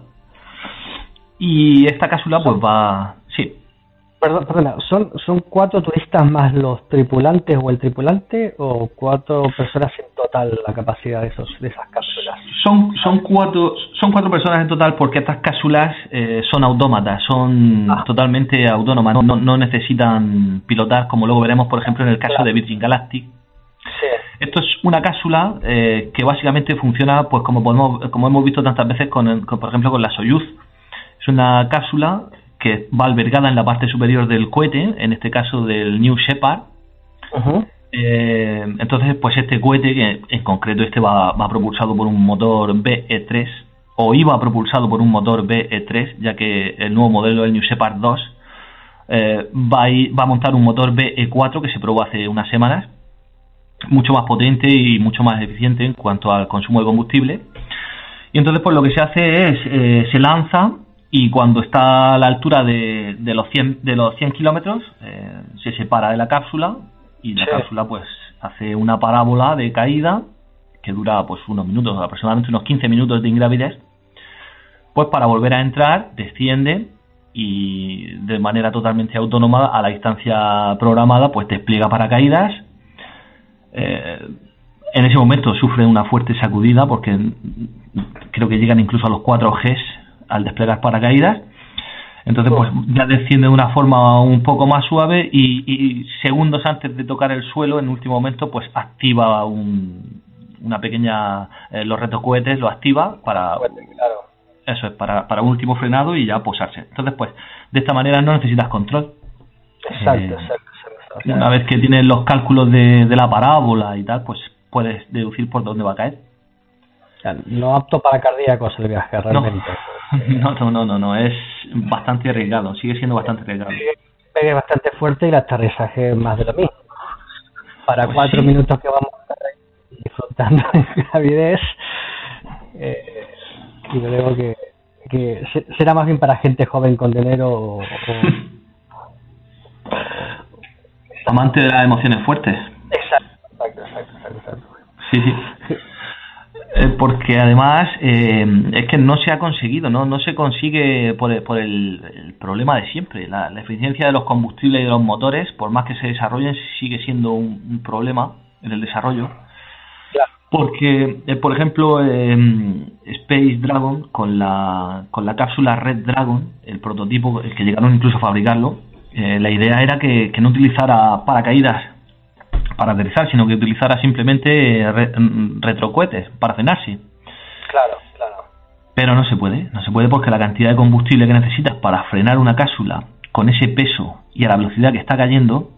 Y esta cápsula pues va... Sí. Perdón, perdona, ¿son, ¿son cuatro turistas más los tripulantes o el tripulante o cuatro personas en total la capacidad de, esos, de esas cápsulas? Son, son, cuatro, son cuatro personas en total porque estas cápsulas eh, son autómatas, son Ah. totalmente autónomas, no, no, no necesitan pilotar como luego veremos por ejemplo en el caso de Virgin Galactic. Sí. Esto es una cápsula eh, que básicamente funciona pues como podemos como hemos visto tantas veces con, el- con, por ejemplo con la Soyuz. Es una cápsula que va albergada en la parte superior del cohete, en este caso del New Shepard. Eh, entonces, pues este cohete, que en concreto este va, va propulsado por un motor BE3, o iba propulsado por un motor BE3, ya que el nuevo modelo, el New Shepard 2, eh, va, a ir- va a montar un motor BE4 que se probó hace unas semanas, mucho más potente y mucho más eficiente en cuanto al consumo de combustible. Y entonces, pues lo que se hace es, eh, se lanza y cuando está a la altura de, de los 100, de los 100 kilómetros, eh, se separa de la cápsula y la Sí. cápsula pues hace una parábola de caída que dura pues unos minutos, aproximadamente unos 15 minutos de ingravidez, pues para volver a entrar, desciende y de manera totalmente autónoma a la distancia programada, pues despliega paracaídas. Eh, en ese momento sufre una fuerte sacudida porque creo que llegan incluso a los 4 Gs al desplegar paracaídas. Entonces, pues ya desciende de una forma un poco más suave y, y segundos antes de tocar el suelo, en último momento, pues activa un, una pequeña. eh, los retrocohetes lo activa para. Eso es, para, para un último frenado y ya posarse. Entonces, pues, de esta manera no necesitas control. Exacto, Eh, exacto, exacto. O sea, Una vez que tienes los cálculos de, de la parábola y tal, pues puedes deducir por dónde va a caer. no apto para cardíacos el viaje, realmente. No, *laughs* no, no, no, no, es bastante arriesgado, sigue siendo bastante arriesgado. pegue bastante fuerte y el aterrizaje es más de lo mismo. Para Pues cuatro sí. minutos que vamos a estar ahí disfrutando de gravidez, eh, y creo que, que se- será más bien para gente joven con dinero o, o- Amante de las emociones fuertes. Exacto, exacto, exacto, exacto, exacto. Sí, sí. Eh, porque además eh, es que no se ha conseguido, no, no se consigue por, el, por el, el problema de siempre. La, la eficiencia de los combustibles y de los motores, por más que se desarrollen, sigue siendo un, un problema en el desarrollo. Claro. Porque, eh, por ejemplo, eh, Space Dragon con la, con la cápsula Red Dragon, el prototipo, el que llegaron incluso a fabricarlo, eh, la idea era que, que no utilizara paracaídas para aterrizar, sino que utilizara simplemente eh, re- mm, retrocohetes para frenarse. Claro, claro. Pero no se puede, no se puede porque la cantidad de combustible que necesitas para frenar una cápsula con ese peso y a la velocidad que está cayendo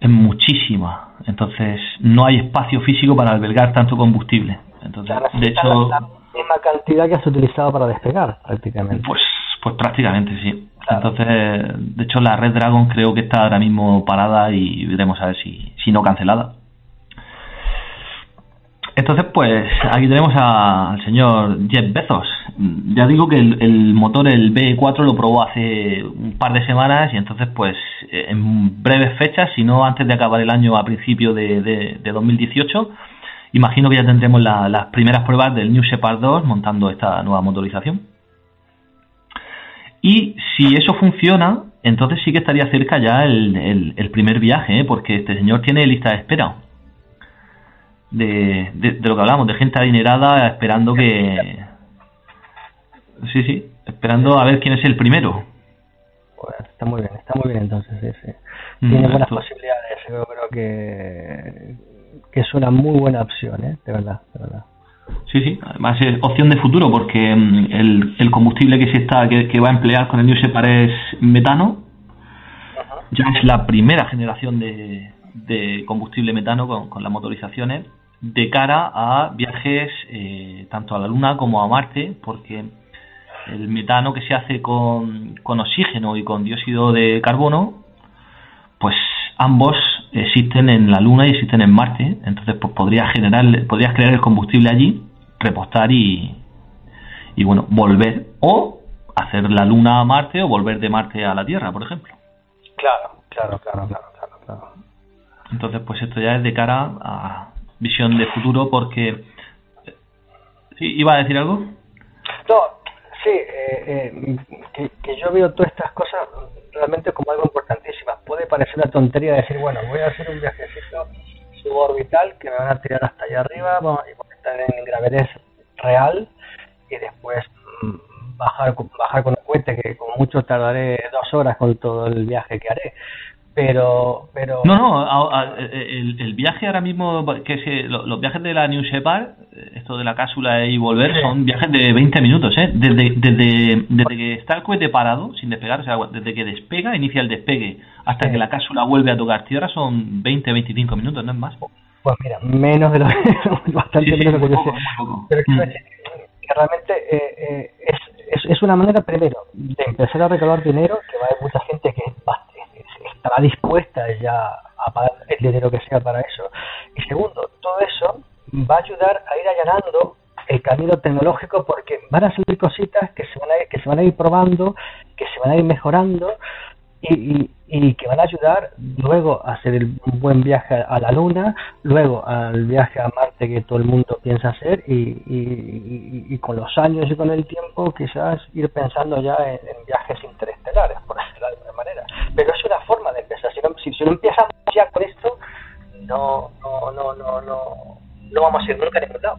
es muchísima. Entonces no hay espacio físico para albergar tanto combustible. Entonces, de hecho, la, la misma cantidad que has utilizado para despegar, prácticamente. pues, pues prácticamente sí. Claro. Entonces, de hecho, la Red Dragon creo que está ahora mismo parada y veremos a ver si, si no cancelada. Entonces, pues aquí tenemos a- al señor Jeff Bezos. Ya digo que el, el motor, el B4, lo probó hace un par de semanas y entonces, pues en breves fechas, si no antes de acabar el año a principio de, de- de 2018, imagino que ya tendremos la- las primeras pruebas del New Shepard 2 montando esta nueva motorización. Y si eso funciona, entonces sí que estaría cerca ya el, el- el primer viaje, ¿eh? porque este señor tiene lista de espera. De, de, de lo que hablamos, de gente adinerada esperando que... Sí, sí, esperando a ver quién es el primero. Está muy bien, está muy bien entonces, sí, sí. Mm, Tiene buenas esto- posibilidades, yo creo que, que es una muy buena opción, ¿eh? de verdad, de verdad. Sí, sí, además es opción de futuro porque mm, el, el combustible que se está que, que va a emplear con el New Shepard es metano. Ya es la primera generación de, de combustible metano con, con las motorizaciones de cara a viajes eh, tanto a la Luna como a Marte, porque el metano que se hace con, con oxígeno y con dióxido de carbono, pues ambos existen en la Luna y existen en Marte, entonces pues podrías generar, podrías crear el combustible allí, repostar y, y bueno, volver o hacer la Luna a Marte o volver de Marte a la Tierra, por ejemplo. Claro, claro, claro, claro, claro. claro. Entonces, pues esto ya es de cara a visión de futuro porque... ¿Sí? ¿Iba a decir algo? No, sí, eh, eh, que, que yo veo todas estas cosas realmente como algo importantísimas. Puede parecer una tontería decir, bueno, voy a hacer un viajecito suborbital que me van a tirar hasta allá arriba vamos, y en gravedad real y después mm, bajar, bajar con un cohete que como mucho tardaré dos horas con todo el viaje que haré pero pero no no a- a- el, el viaje ahora mismo que se, lo- los viajes de la New Shepard eh, esto de la cápsula y volver Sí. son viajes de 20 minutos eh desde desde desde que está el cohete parado sin despegar o sea desde que despega inicia el despegue hasta Sí. que la cápsula vuelve a tocar tierra son 20 25 minutos no es más pues mira menos de lo *laughs* bastante Sí, menos de muy lo que yo sé. pero quiero Mm. que realmente eh, eh, es, es, es una manera primero de empezar a recaudar dinero que va a haber mucha gente que estará dispuesta ya a pagar el dinero que sea para eso y segundo todo eso va a ayudar a ir allanando el camino tecnológico porque van a salir cositas que se van a ir, que se van a ir probando que se van a ir mejorando y, y, y que van a ayudar luego a hacer el, buen viaje a la Luna, luego al viaje a Marte que todo el mundo piensa hacer y, y, con los años y con el tiempo quizás ir pensando ya en, viajes interestelares, por decirlo de alguna manera. Pero es una forma de empezar. Si no, si, si no empezamos ya con esto, no, no, no, no, no, no vamos a ir nunca a ningún lado.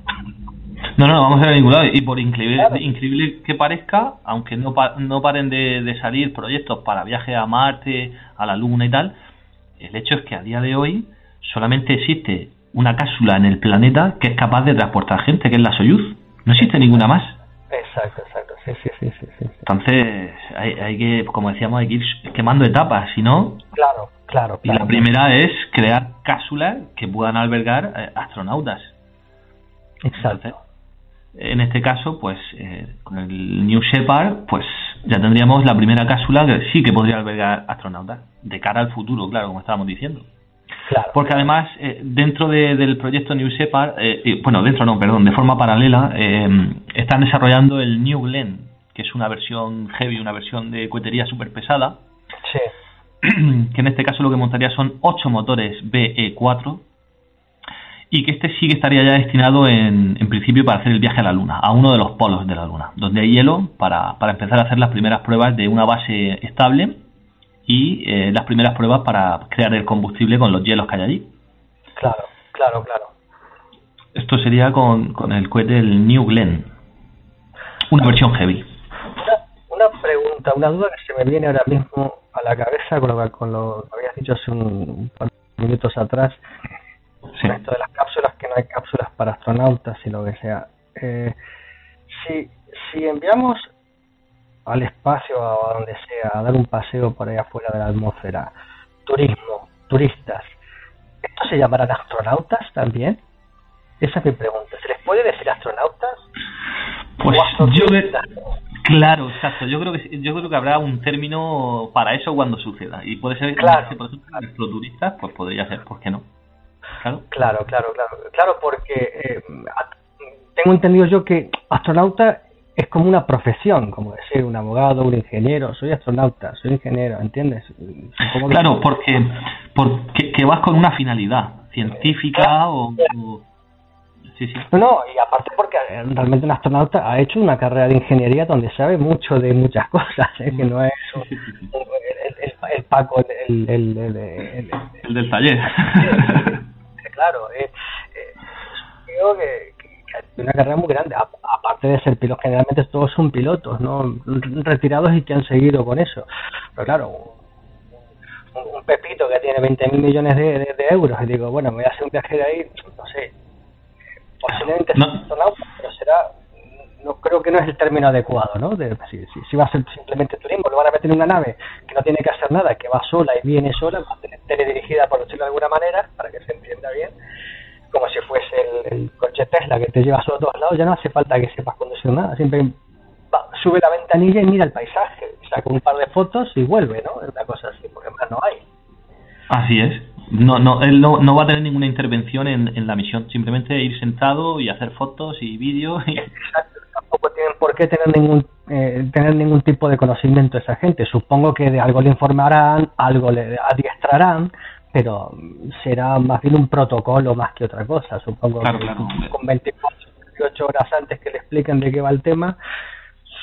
No, no, no vamos a ir a ningún lado. Y por increíble, Claro. increíble que parezca, aunque no, pa- no paren de, de salir proyectos para viaje a Marte, a la Luna y tal, el hecho es que a día de hoy solamente existe una cápsula en el planeta que es capaz de transportar gente, que es la Soyuz. No existe ninguna más. Exacto, exacto. Sí, sí, sí, sí, sí. sí. Entonces, hay, hay que, como decíamos, hay que ir quemando etapas, si no. Claro, claro. Y la primera es crear cápsulas que puedan albergar eh, astronautas. Exacto. En este caso, pues eh, con el New Shepard, pues ya tendríamos la primera cápsula que sí que podría albergar astronautas, de cara al futuro, claro, como estábamos diciendo. Claro. Porque además, eh, dentro de- del proyecto New Shepard, eh, y- bueno, dentro no, perdón, de forma paralela, eh, están desarrollando el New Glenn, que es una versión heavy, una versión de cohetería súper pesada, Sí. *clears throat* que en este caso lo que montaría son 8 motores BE4 y que este sí que estaría ya destinado en, en principio para hacer el viaje a la Luna, a uno de los polos de la Luna, donde hay hielo para, para empezar a hacer las primeras pruebas de una base estable y eh, las primeras pruebas para crear el combustible con los hielos que hay allí. Claro, claro, claro. Esto sería con, con el cohete el New Glenn, una versión heavy. Una, una pregunta, una duda que se me viene ahora mismo a la cabeza con lo que, con lo que habías dicho hace un, un par de minutos atrás, Sí. con esto de las cápsulas, que no hay cápsulas para astronautas y lo que sea. Eh, si, si enviamos al espacio o a donde sea a dar un paseo por ahí afuera de la atmósfera, turismo, turistas, ¿estos se llamarán astronautas también? Esa es mi pregunta. ¿Se les puede decir astronautas? Pues ¿O yo astronautas? Claro, exacto. Yo creo que yo creo que habrá un término para eso cuando suceda y puede ser Claro. por ejemplo astroturistas, pues podría ser, ¿por qué no? Claro. Claro, claro, claro. Claro, porque eh, tengo entendido yo que astronauta es como una profesión, como decir un abogado, un ingeniero. Soy astronauta, soy ingeniero, ¿entiendes? Supongo que- Claro, porque porque que vas con una finalidad científica o, o- sí, sí. No, no, y aparte porque eh, realmente un astronauta ha hecho una carrera de ingeniería donde sabe mucho de muchas *laughs* cosas, ¿eh? que no es el, el- el Paco, el, el, el- el- el- El del taller. *laughs* claro, eh, eh, creo que, que- una carrera muy grande, A- aparte de ser pilotos, generalmente todos son pilotos, ¿no? Retirados y que han seguido con eso. Pero claro, un, un Pepito que tiene 20 mil millones de, de- de euros y digo, bueno, me voy a hacer un viaje de ahí, no sé, posiblemente No. sea astronauta, pero será, no creo que no es el término adecuado, ¿no? De, si, si, si va a ser simplemente turismo, lo van a meter en una nave que no tiene que hacer nada, que va sola y viene sola, va a tener teledirigida, por decirlo de alguna manera, para que se entienda bien, como si fuese el, el coche Tesla que te lleva solo a todos lados, ya no hace falta que sepas conducir nada, siempre va- sube la ventanilla y mira el paisaje, saca un par de fotos y vuelve, ¿no? Es una cosa así, porque más no hay. Así es. No, no, él no, no va a tener ninguna intervención en, en la misión. Simplemente ir sentado y hacer fotos y vídeos. y- Exacto, tampoco tienen por qué tener ningún eh, tener ningún tipo de conocimiento esa gente. Supongo que de algo le informarán, algo le adiestrarán, pero será más bien un protocolo más que otra cosa. Supongo Claro, que claro. con 24, 28 horas antes que le expliquen de qué va el tema,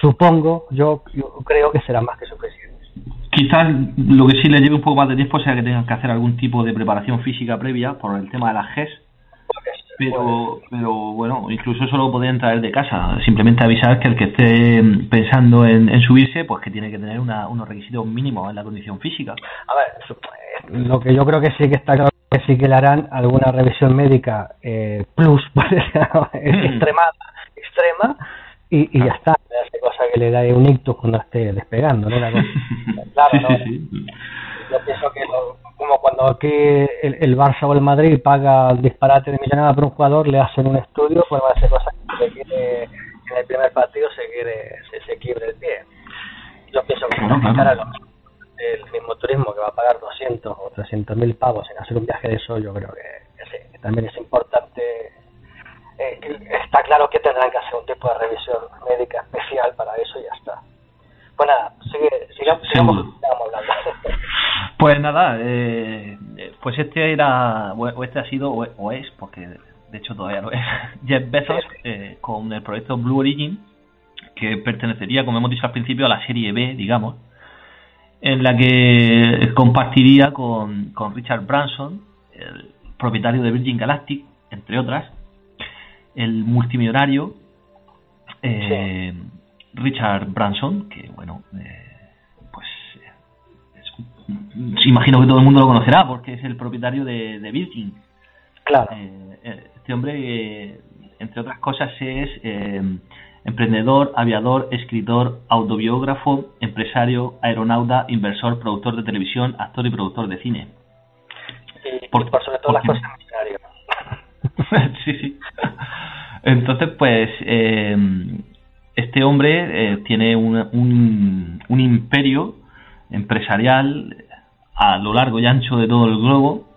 supongo, yo, yo creo que será más que suficiente. Quizás lo que sí le lleve un poco más de tiempo sea que tengan que hacer algún tipo de preparación física previa por el tema de las GES. Pero, pero bueno, incluso eso lo podrían traer de casa. Simplemente avisar que el que esté pensando en, en subirse, pues que tiene que tener una, unos requisitos mínimos en la condición física. A ver, lo que yo creo que sí que está claro que sí que le harán alguna revisión médica eh, plus, *laughs* extremada, extrema, y, y ya está. *laughs* Hace cosa que le da un ictus cuando esté despegando, ¿no? *laughs* Una cosa- claro, Sí, ¿no? sí, sí. Yo pienso que lo- como cuando aquí el, el Barça o el Madrid paga un disparate de millonada por un jugador, le hacen un estudio, pues va a ser cosa que se quiere, en el primer partido se quiere, se, se quiebre el pie. Yo pienso que se claro. el mismo turismo que va a pagar 200 o 300 mil pavos en hacer un viaje de eso, yo creo que, que sí, que también es importante. Eh, está claro que tendrán que hacer un tipo de revisión médica especial para eso y ya está. Pues nada, sigue, sigamos, hablando. Pues nada, eh, pues este era, o este ha sido, o o es, porque de hecho todavía lo es, *laughs* Jeff Bezos eh, con el proyecto Blue Origin, que pertenecería, como hemos dicho al principio, a la serie B, digamos, en la que compartiría con, con Richard Branson, el propietario de Virgin Galactic, entre otras, el multimillonario eh, Richard Branson, que bueno, eh, pues eh, es- imagino que todo el mundo lo conocerá porque es el propietario de, de Virgin. Claro, Eh, eh, este hombre, eh, entre otras cosas, es eh, emprendedor, aviador, escritor, autobiógrafo, empresario, aeronauta, inversor, productor de televisión, actor y productor de cine. y, y por- por, sobre todo las porque- cosas millonarias. *laughs* sí, sí. Entonces, pues, eh, este hombre eh, tiene un, un, un imperio empresarial a lo largo y ancho de todo el globo,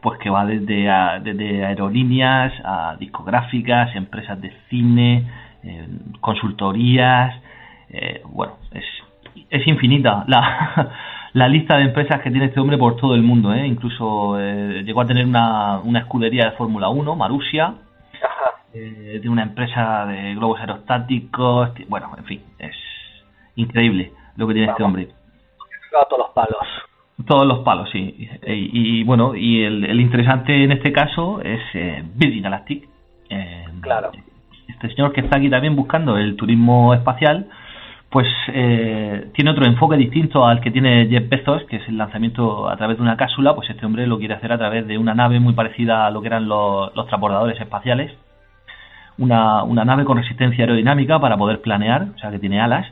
pues que va desde, a- desde aerolíneas a discográficas, empresas de cine, eh, consultorías, eh, bueno, es, es infinita la, *laughs* lista de empresas que tiene este hombre por todo el mundo, ¿eh? incluso eh, llegó a tener una, una escudería de Fórmula 1, Marusia. Eh, de una empresa de globos aerostáticos, ti- bueno, en fin, es increíble lo que tiene este hombre. todos los palos. Todos los palos, sí. Y, y, bueno, y el, el interesante en este caso es eh, Virgin Galactic. Eh, Claro. Este señor que está aquí también buscando el turismo espacial, pues eh, tiene otro enfoque distinto al que tiene Jeff Bezos, que es el lanzamiento a través de una cápsula, pues este hombre lo quiere hacer a través de una nave muy parecida a lo que eran los, los transbordadores espaciales. Una, una nave con resistencia aerodinámica para poder planear, o sea que tiene alas.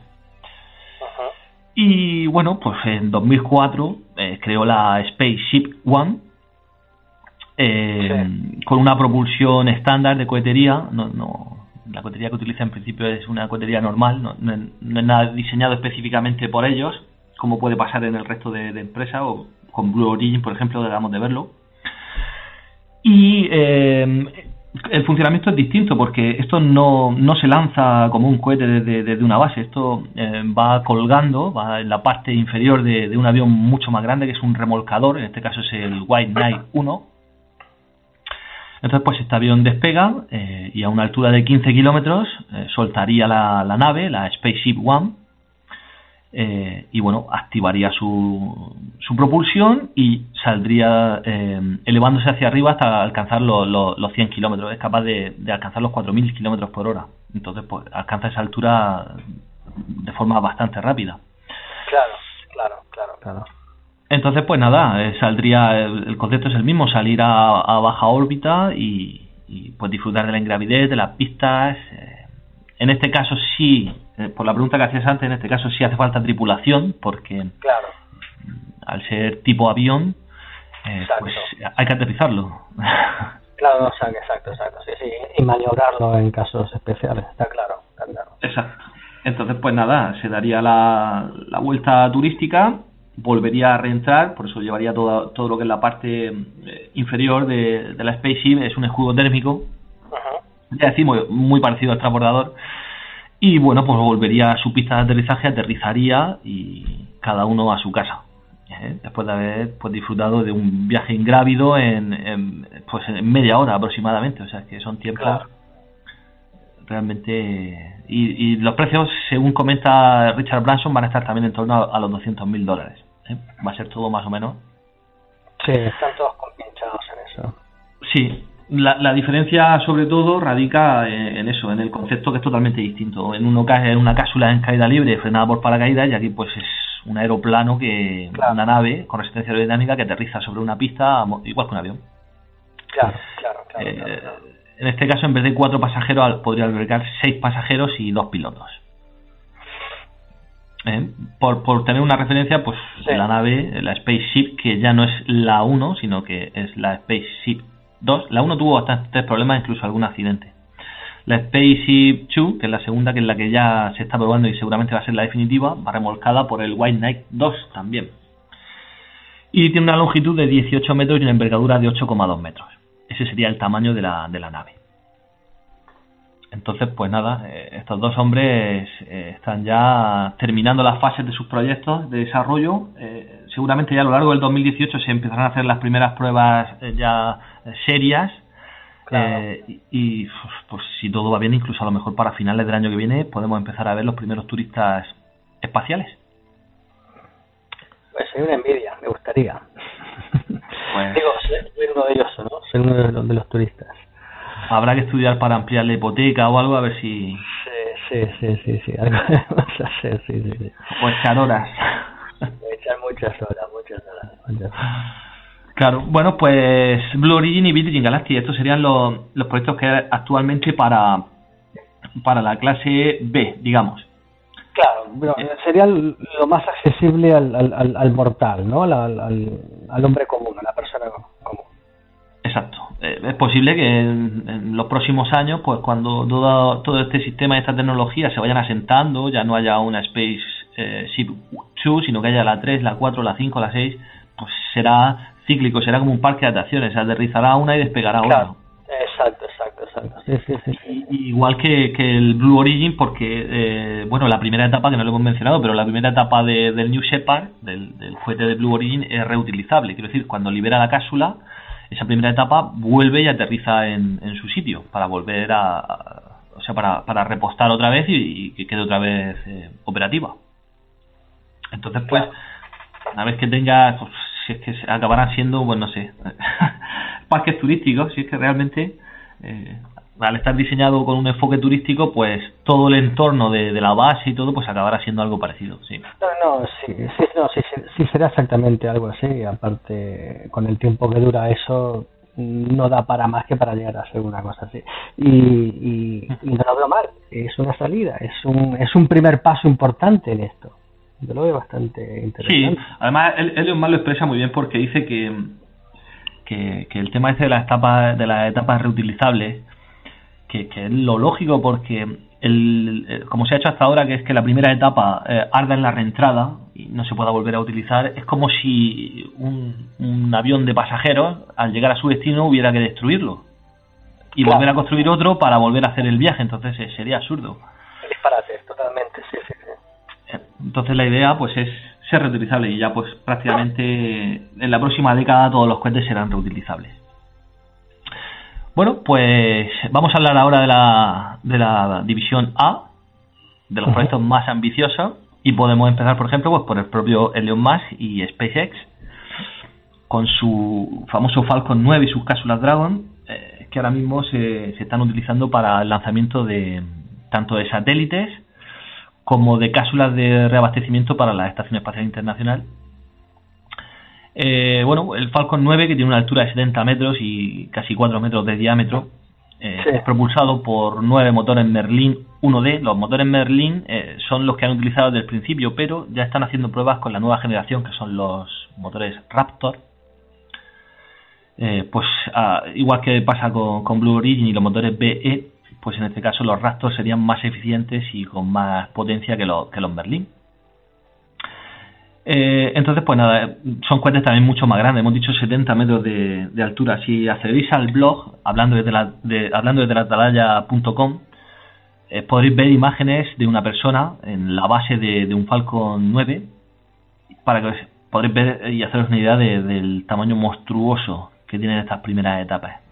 Ajá. Y bueno, pues en 2004 eh, creó la Spaceship One eh, con una propulsión estándar de cohetería. No, no, la cohetería que utiliza en principio es una cohetería normal, no, no es- no es nada diseñado específicamente por ellos, como puede pasar en el resto de, de empresas o con Blue Origin, por ejemplo, acabamos de verlo. Y eh, el funcionamiento es distinto porque esto no, no se lanza como un cohete desde, desde una base, esto eh, va colgando, va en la parte inferior de, un avión mucho más grande que es un remolcador, en este caso es el White Knight 1. Entonces pues este avión despega eh, y a una altura de 15 kilómetros eh, soltaría la, la nave, la Spaceship One, eh, y bueno, activaría su, su propulsión y saldría eh, elevándose hacia arriba hasta alcanzar los, los, los 100 kilómetros. Es capaz de, de alcanzar los 4.000 kilómetros por hora. Entonces, pues alcanza esa altura de forma bastante rápida. Claro, claro, claro, claro. Entonces, pues nada, eh, saldría, el, el concepto es el mismo, salir a, a baja órbita y, y, pues disfrutar de la ingravidez, de las pistas. eh. En este caso sí, eh, por la pregunta que hacías antes, en este caso sí hace falta tripulación, porque Claro, al ser tipo avión, eh, pues hay que aterrizarlo. *laughs* claro, exacto, exacto, exacto, sí, sí, y maniobrarlo en casos especiales, está claro, está claro. Exacto. Entonces, pues nada, se daría la, la vuelta turística, volvería a reentrar, por eso llevaría todo, todo lo que es la parte eh, inferior de, de la spaceship, es un escudo térmico, ya decimos, muy parecido al transbordador, y bueno, pues volvería a su pista de aterrizaje, aterrizaría y cada uno a su casa. ¿eh? Después de haber pues disfrutado de un viaje ingrávido en, en, pues en media hora aproximadamente, o sea que son tiempos Claro. realmente. Y, y los precios, según comenta Richard Branson, van a estar también en torno a, a los 200 mil dólares. ¿eh? Va a ser todo más o menos. Sí, están todos compinchados en eso. Sí, la, la diferencia sobre todo radica en, en eso, en el concepto que es totalmente distinto. En uno en una cápsula en caída libre frenada por paracaídas y aquí pues es un aeroplano que Claro. una nave con resistencia aerodinámica que aterriza sobre una pista igual que un avión. Claro, claro, claro. Eh, claro, claro. En este caso, en vez de cuatro pasajeros, podría albergar seis pasajeros y dos pilotos. Eh, Por, por tener una referencia, pues Sí. la nave, la Spaceship, que ya no es la 1, sino que es la Spaceship 2. La 1 tuvo bastantes problemas, incluso algún accidente. La Spaceship 2, que es la segunda, que es la que ya se está probando y seguramente va a ser la definitiva, va remolcada por el White Knight 2 también. Y tiene una longitud de 18 metros y una envergadura de 8,2 metros. Ese sería el tamaño de la, de la nave. Entonces, pues nada, eh, estos dos hombres eh, están ya terminando las fases de sus proyectos de desarrollo. Eh, seguramente ya a lo largo del 2018 se empezarán a hacer las primeras pruebas eh, ya eh, serias. Claro. Eh, y, y, pues, pues si todo va bien, incluso a lo mejor para finales del año que viene podemos empezar a ver los primeros turistas espaciales. Pues soy una envidia, me gustaría. *laughs* Pues- Digo, ser uno de ellos, ¿no? Ser uno de los, de los turistas. Habrá que estudiar para ampliar la hipoteca o algo, a ver si... Sí, sí, sí, sí, sí. Algo *laughs* debemos hacer, sí, sí, sí. O. Echar muchas horas, muchas horas. muchas horas. Claro, bueno, pues Blue Origin y Virgin Galactic, estos serían los, los proyectos que hay actualmente para, para la clase B, digamos. Claro, pero sería lo más accesible al, al, al, al mortal, ¿no? Al, al, al- al hombre común, a la persona común. Exacto. Eh, es posible que en, en los próximos años, pues cuando todo, todo este sistema y esta tecnología se vayan asentando, ya no haya una Space eh, Ship 2, sino que haya la 3, la 4, la 5, la 6, pues será cíclico, será como un parque de atracciones, aterrizará una y despegará Claro. otra. Exacto, exacto, exacto. Sí, sí, sí. sí. I- Igual que, que el Blue Origin, porque, eh, bueno, la primera etapa, que no lo hemos mencionado, pero la primera etapa de- del New Shepard, del, del cohete de Blue Origin, es reutilizable. Quiero decir, cuando libera la cápsula, esa primera etapa vuelve y aterriza en, en su sitio, para volver a. a- o sea, para, para repostar otra vez y, y que quede otra vez eh, operativa. Entonces, pues, una vez que tenga, pues, si es que se- acabarán siendo, pues no sé, *laughs* parques turísticos, si es que realmente, eh, al estar diseñado con un enfoque turístico, pues todo el entorno de, de la base y todo, pues acabará siendo algo parecido, sí. No, no, sí, sí, no, sí, sí, sí será exactamente algo así. Aparte, con el tiempo que dura eso, no da para más que para llegar a ser una cosa así. Y, y, y no lo veo mal, es una salida, es un, es un primer paso importante en esto. Yo lo veo bastante Sí, interesante. además El- Elon Musk lo expresa muy bien porque dice que, que, que el tema este de las etapas, de las etapas reutilizables, que, que es lo lógico porque el, el- como se ha hecho hasta ahora, que es que la primera etapa eh, arda en la reentrada y no se pueda volver a utilizar, es como si un, un avión de pasajeros al llegar a su destino hubiera que destruirlo y Claro. volver a construir otro para volver a hacer el viaje, entonces eh, sería absurdo. Disparate, totalmente, sí, sí, sí. Entonces la idea pues es ser reutilizable y ya pues prácticamente en la próxima década todos los cohetes serán reutilizables. Bueno, pues vamos a hablar ahora de la, de la división A, de los proyectos más ambiciosos y podemos empezar por ejemplo pues por el propio Elon Musk y SpaceX con su famoso Falcon 9 y sus cápsulas Dragon eh, que ahora mismo se, se están utilizando para el lanzamiento de tanto de satélites como de cápsulas de reabastecimiento para la Estación Espacial Internacional. Eh, bueno, el Falcon 9, que tiene una altura de 70 metros y casi 4 metros de diámetro, eh, Sí. es propulsado por nueve motores Merlin 1D. Los motores Merlin eh, son los que han utilizado desde el principio, pero ya están haciendo pruebas con la nueva generación, que son los motores Raptor. Pues ah, igual que pasa con, con Blue Origin y los motores BE, pues en este caso los Raptor serían más eficientes y con más potencia que, los que los Merlin. Eh, entonces, pues nada, son cohetes también mucho más grandes, hemos dicho 70 metros de, altura. Si accedéis al blog, hablando desde la, de, hablando desde la atalaya.com, eh, podréis ver imágenes de una persona en la base de, un Falcon 9 para que os- podréis ver y haceros una idea de- del tamaño monstruoso que tienen estas primeras etapas.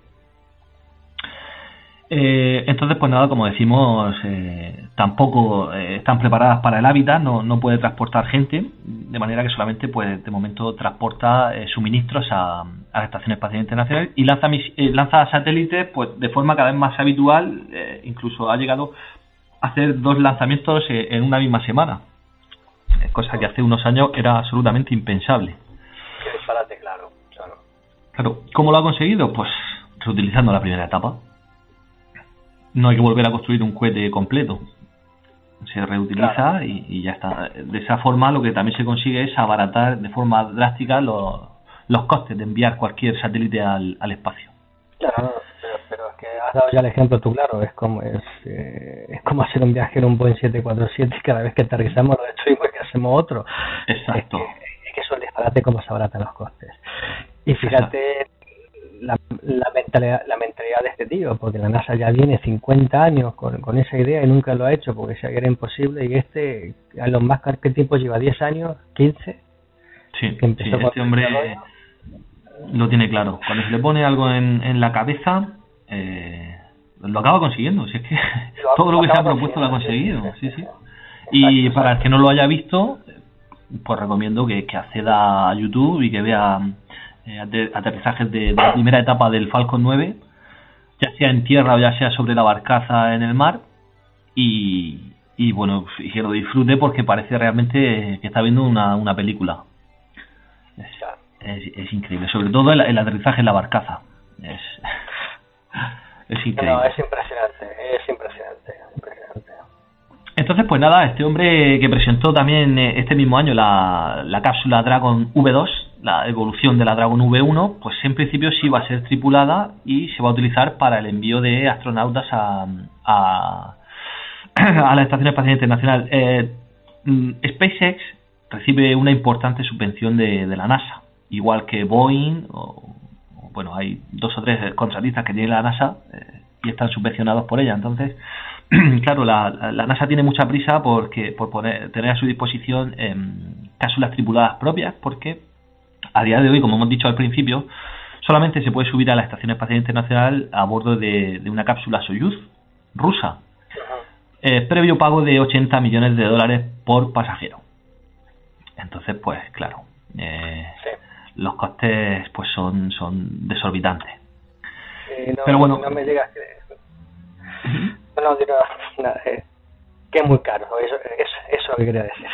Eh, entonces, pues nada, como decimos, eh, tampoco eh, están preparadas para el hábitat, no, no puede transportar gente, de manera que solamente, pues de momento, transporta eh, suministros a, a la Estación Espacial Internacional y lanza, eh, lanza satélites pues de forma cada vez más habitual, incluso ha llegado a hacer dos lanzamientos en una misma semana, cosa que hace unos años era absolutamente impensable. Qué disparate, claro, claro. Claro, ¿cómo lo ha conseguido? Pues reutilizando la primera etapa. No hay que volver a construir un cohete completo. Se reutiliza Claro. y, y ya está. De esa forma lo que también se consigue es abaratar de forma drástica los, los costes de enviar cualquier satélite al, al espacio. Claro, pero, pero es que has dado ya el ejemplo tú, claro, es como es, eh, es como hacer un viaje en un Boeing 747 y cada vez que aterrizamos lo destruimos y hacemos otro. Exacto. Es que, es que es un disparate cómo se abaratan los costes. Y fíjate la, la, mentalidad, la mentalidad de este tío, porque la NASA ya viene 50 años con, con esa idea y nunca lo ha hecho porque que era imposible. Y este, a los más ¿qué tiempo lleva? ¿10 años? ¿15? Sí, que empezó sí, este hombre el lo tiene claro. Cuando se le pone algo en, en la cabeza, eh, lo acaba consiguiendo. Si es que *laughs* Lo- todo lo que se ha propuesto lo ha conseguido. sí, Sí. Y para el que no lo haya visto, pues recomiendo que, que acceda a YouTube y que vea eh, ater- aterrizajes de, de la primera etapa del Falcon 9, ya sea en tierra o ya sea sobre la barcaza en el mar. Y, y bueno, y que lo disfrute porque parece realmente que está viendo una, una película. Es, es, es increíble, sobre todo el, el aterrizaje en la barcaza. Es, *laughs* es increíble. No, es impresionante, es impresionante, impresionante. Entonces, pues nada, este hombre que presentó también eh, este mismo año la, la cápsula Dragon V2, la evolución de la Dragon V1, pues en principio sí va a ser tripulada y se va a utilizar para el envío de astronautas a, a, *clears throat* a la Estación Espacial Internacional. Eh, mm, SpaceX recibe una importante subvención de, la NASA, igual que Boeing, o, bueno, hay dos o tres contratistas que tiene la NASA eh, y están subvencionados por ella. Entonces, *clears throat* claro, la, la, NASA tiene mucha prisa porque por tener a su disposición eh, cápsulas tripuladas propias, porque a día de hoy, como hemos dicho al principio, solamente se puede subir a la Estación Espacial Internacional a bordo de, de una cápsula Soyuz rusa, eh, previo pago de 80 millones de dólares por pasajero. Entonces, pues claro, eh, Sí. los costes pues son, son desorbitantes. No, Pero bueno. no me digas que... No, no, eh, que es muy caro, eso, eso, eso es lo que quería decir.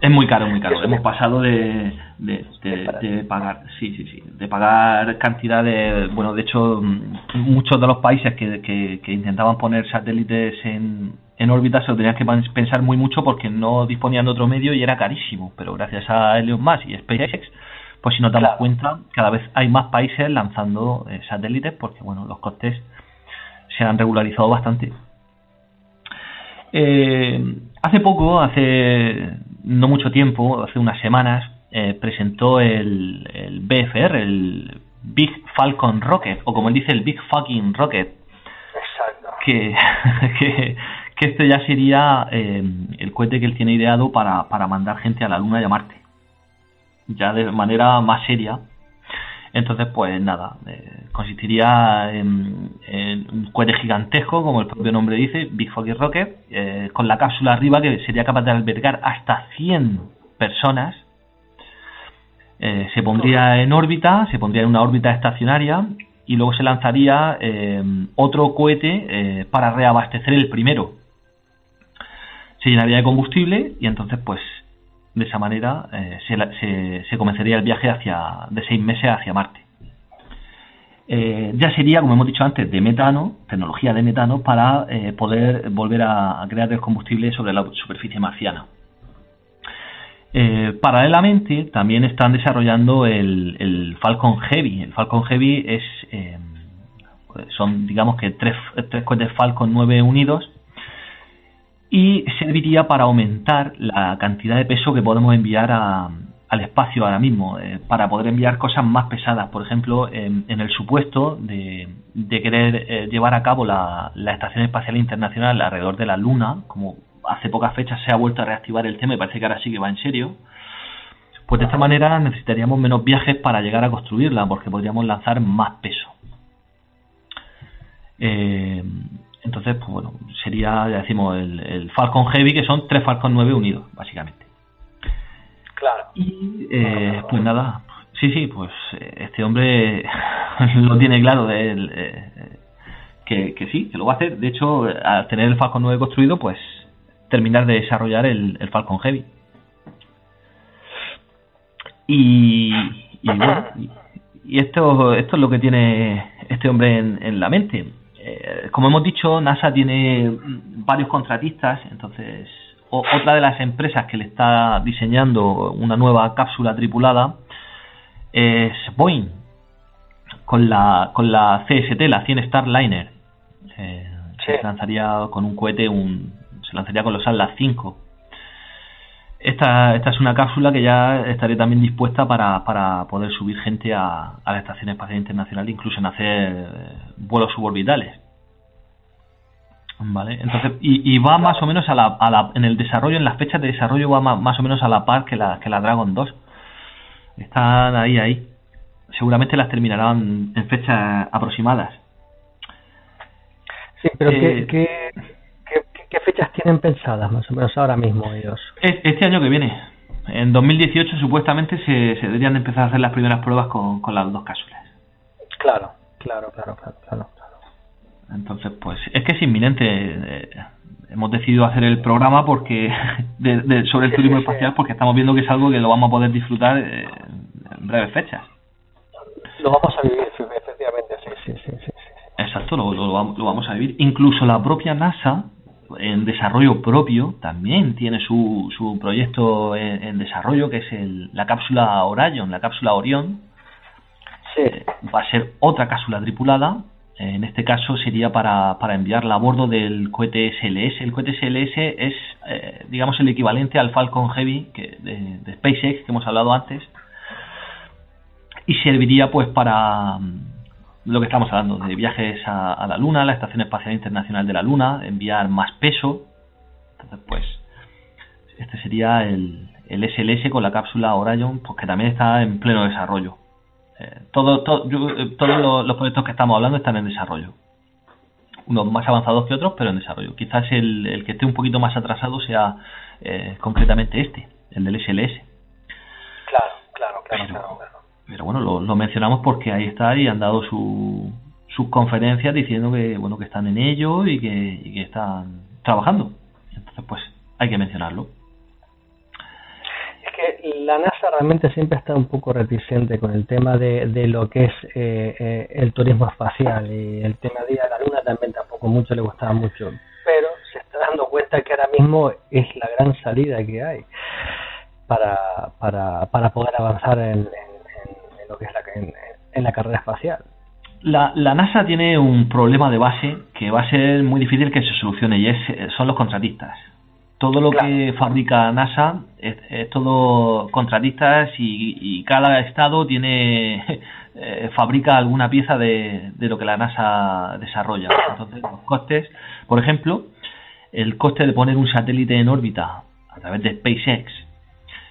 Es muy caro, muy caro. Hemos pasado de, de, de- de pagar, sí, sí, sí, de pagar cantidad de, bueno, de hecho, mm, muchos de los países que, que, que intentaban poner satélites en, en órbita se lo tenían que pensar muy mucho porque no disponían de otro medio y era carísimo. Pero gracias a Elon Musk y SpaceX, pues si nos damos Claro. cuenta, cada vez hay más países lanzando eh, satélites porque, bueno, los costes se han regularizado bastante. Eh, hace poco, hace no mucho tiempo, hace unas semanas, eh, presentó el, el BFR, el Big Falcon Rocket, o como él dice, el Big Fucking Rocket, Exacto. que, *laughs* que, que este ya sería eh, el cohete que él tiene ideado para, para mandar gente a la Luna y a Marte. Ya de manera más seria. Entonces, pues nada, eh, consistiría en, en un cohete gigantesco, como el propio nombre dice, Big Fucking Rocket, eh, con la cápsula arriba que sería capaz de albergar hasta 100 personas. Eh, se pondría en órbita, se pondría en una órbita estacionaria y luego se lanzaría eh, otro cohete para reabastecer el primero. Se llenaría de combustible y entonces, pues, de esa manera se, se comenzaría el viaje hacia de seis meses hacia Marte. Eh, ya sería, como hemos dicho antes, de metano, tecnología de metano, para eh, poder volver a, crear el combustible sobre la superficie marciana. Eh, paralelamente, también están desarrollando el, Falcon Heavy. El Falcon Heavy es, son, digamos que tres, tres cohetes Falcon 9 unidos y serviría para aumentar la cantidad de peso que podemos enviar a- al espacio ahora mismo, eh, para poder enviar cosas más pesadas. Por ejemplo, en, el supuesto de, querer eh, llevar a cabo la, Estación Espacial Internacional alrededor de la Luna, como hace pocas fechas se ha vuelto a reactivar el tema y parece que ahora sí que va en serio, pues de esta manera necesitaríamos menos viajes para llegar a construirla, porque podríamos lanzar más peso. Eh, Entonces, pues bueno, sería, ya decimos, el Falcon Heavy, que son tres Falcon 9 unidos, básicamente. Claro. Y eh, pues nada, sí, sí, pues eh, este hombre *laughs* lo tiene claro de él, eh, que, que sí, que lo va a hacer. De hecho, al tener el Falcon 9 construido, pues terminar de desarrollar el, el Falcon Heavy. Y, y bueno, y, y esto, esto es lo que tiene este hombre en, en la mente. Eh, como hemos dicho, NASA tiene varios contratistas, entonces o- otra de las empresas que le está diseñando una nueva cápsula tripulada es Boeing, con la, con la CST, la 100 Starliner. Eh, Sí. Se lanzaría con un cohete, un, se lanzaría con los Atlas 5. Esta, esta es una cápsula que ya estaría también dispuesta para, para poder subir gente a, a la Estación Espacial Internacional, incluso en hacer vuelos suborbitales. Vale, entonces, y, y va más o menos a la, a la, en el desarrollo, en las fechas de desarrollo va ma- más, o menos a la par que la, que la Dragon 2. Están ahí, ahí. Seguramente las terminarán en fechas aproximadas. Sí, pero Eh, ¿qué, qué, qué, qué fechas tienen pensadas más o menos ahora mismo ellos? Es- Este año que viene, en 2018 supuestamente se, se deberían de empezar a hacer las primeras pruebas con, con las dos cápsulas. Claro, claro, claro, claro, claro. Entonces, pues es que es inminente. eh, hemos decidido hacer el programa porque *laughs* de- de- sobre el turismo espacial porque estamos viendo que es algo que lo vamos a poder disfrutar eh, en breves fechas. Lo vamos a vivir, efectivamente, sí, sí, sí, sí. sí. Exacto, lo, lo, lo vamos a vivir. Incluso la propia NASA, en desarrollo propio, también tiene su, su proyecto en, en desarrollo, que es el- la cápsula Orion, la cápsula Orión. Sí, Eh, va a ser otra cápsula tripulada. En este caso sería para, para enviarla a bordo del cohete SLS. El cohete SLS es, eh, digamos, el equivalente al Falcon Heavy que, de, de SpaceX que hemos hablado antes. Y serviría pues para mm, lo que estamos hablando, de viajes a, a la Luna, la Estación Espacial Internacional de la Luna, enviar más peso. Entonces, pues, este sería el, el SLS con la cápsula Orion, pues que también está en pleno desarrollo. Eh, todo, todo- yo, eh, todos los, los proyectos que estamos hablando están en desarrollo. Unos más avanzados que otros, pero en desarrollo. Quizás el, el que esté un poquito más atrasado sea eh, concretamente este, el del SLS. claro, claro, claro, Pero- claro, claro. Pero bueno, lo, lo mencionamos porque ahí está y han dado su, sus conferencias diciendo que bueno que están en ello y que, y que están trabajando. Entonces, pues hay que mencionarlo. La NASA realmente siempre está un poco reticente con el tema de, lo que es eh, eh, el turismo espacial y el tema de ir a la Luna también tampoco mucho le gustaba mucho, pero se está dando cuenta que ahora mismo es la gran salida que hay para, para, para poder avanzar en, lo que es la, en la carrera espacial. La, la NASA tiene un problema de base que va a ser muy difícil que se solucione y es, eh, son los contratistas. Todo lo Claro. que fabrica NASA es, es todo contratistas y, y cada estado tiene *laughs* eh, fabrica alguna pieza de, de lo que la NASA desarrolla. Entonces, los costes, por ejemplo, el coste de poner un satélite en órbita a través de SpaceX,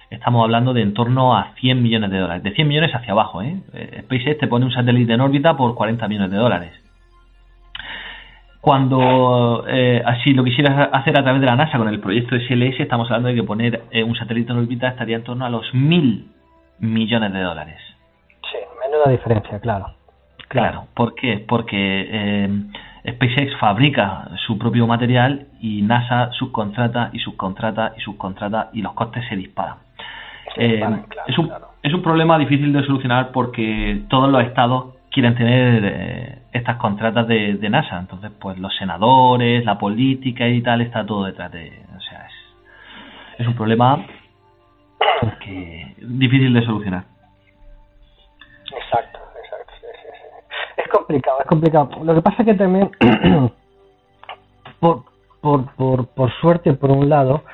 estamos hablando de en torno a 100 millones de dólares. De 100 millones hacia abajo, ¿eh? Eh, SpaceX te pone un satélite en órbita por 40 millones de dólares. Cuando eh, así lo quisieras hacer a través de la NASA con el proyecto SLS, estamos hablando de que poner eh, un satélite en órbita estaría en torno a los mil millones de dólares. Sí, menuda diferencia, claro. Claro, ¿por qué? Porque eh, SpaceX fabrica su propio material y NASA subcontrata y subcontrata y subcontrata y los costes se disparan. Se Eh, disparan, claro, es, un, claro. es un problema difícil de solucionar porque todos los estados quieren tener eh, estas contratas de, NASA. Entonces, pues los senadores, la política y tal, está todo detrás de... O sea, es, es un problema que difícil de solucionar. Exacto, exacto. sí, sí, sí. Es complicado, es complicado. Lo que pasa es que también, *clears throat* por, por, por, por suerte, por un lado,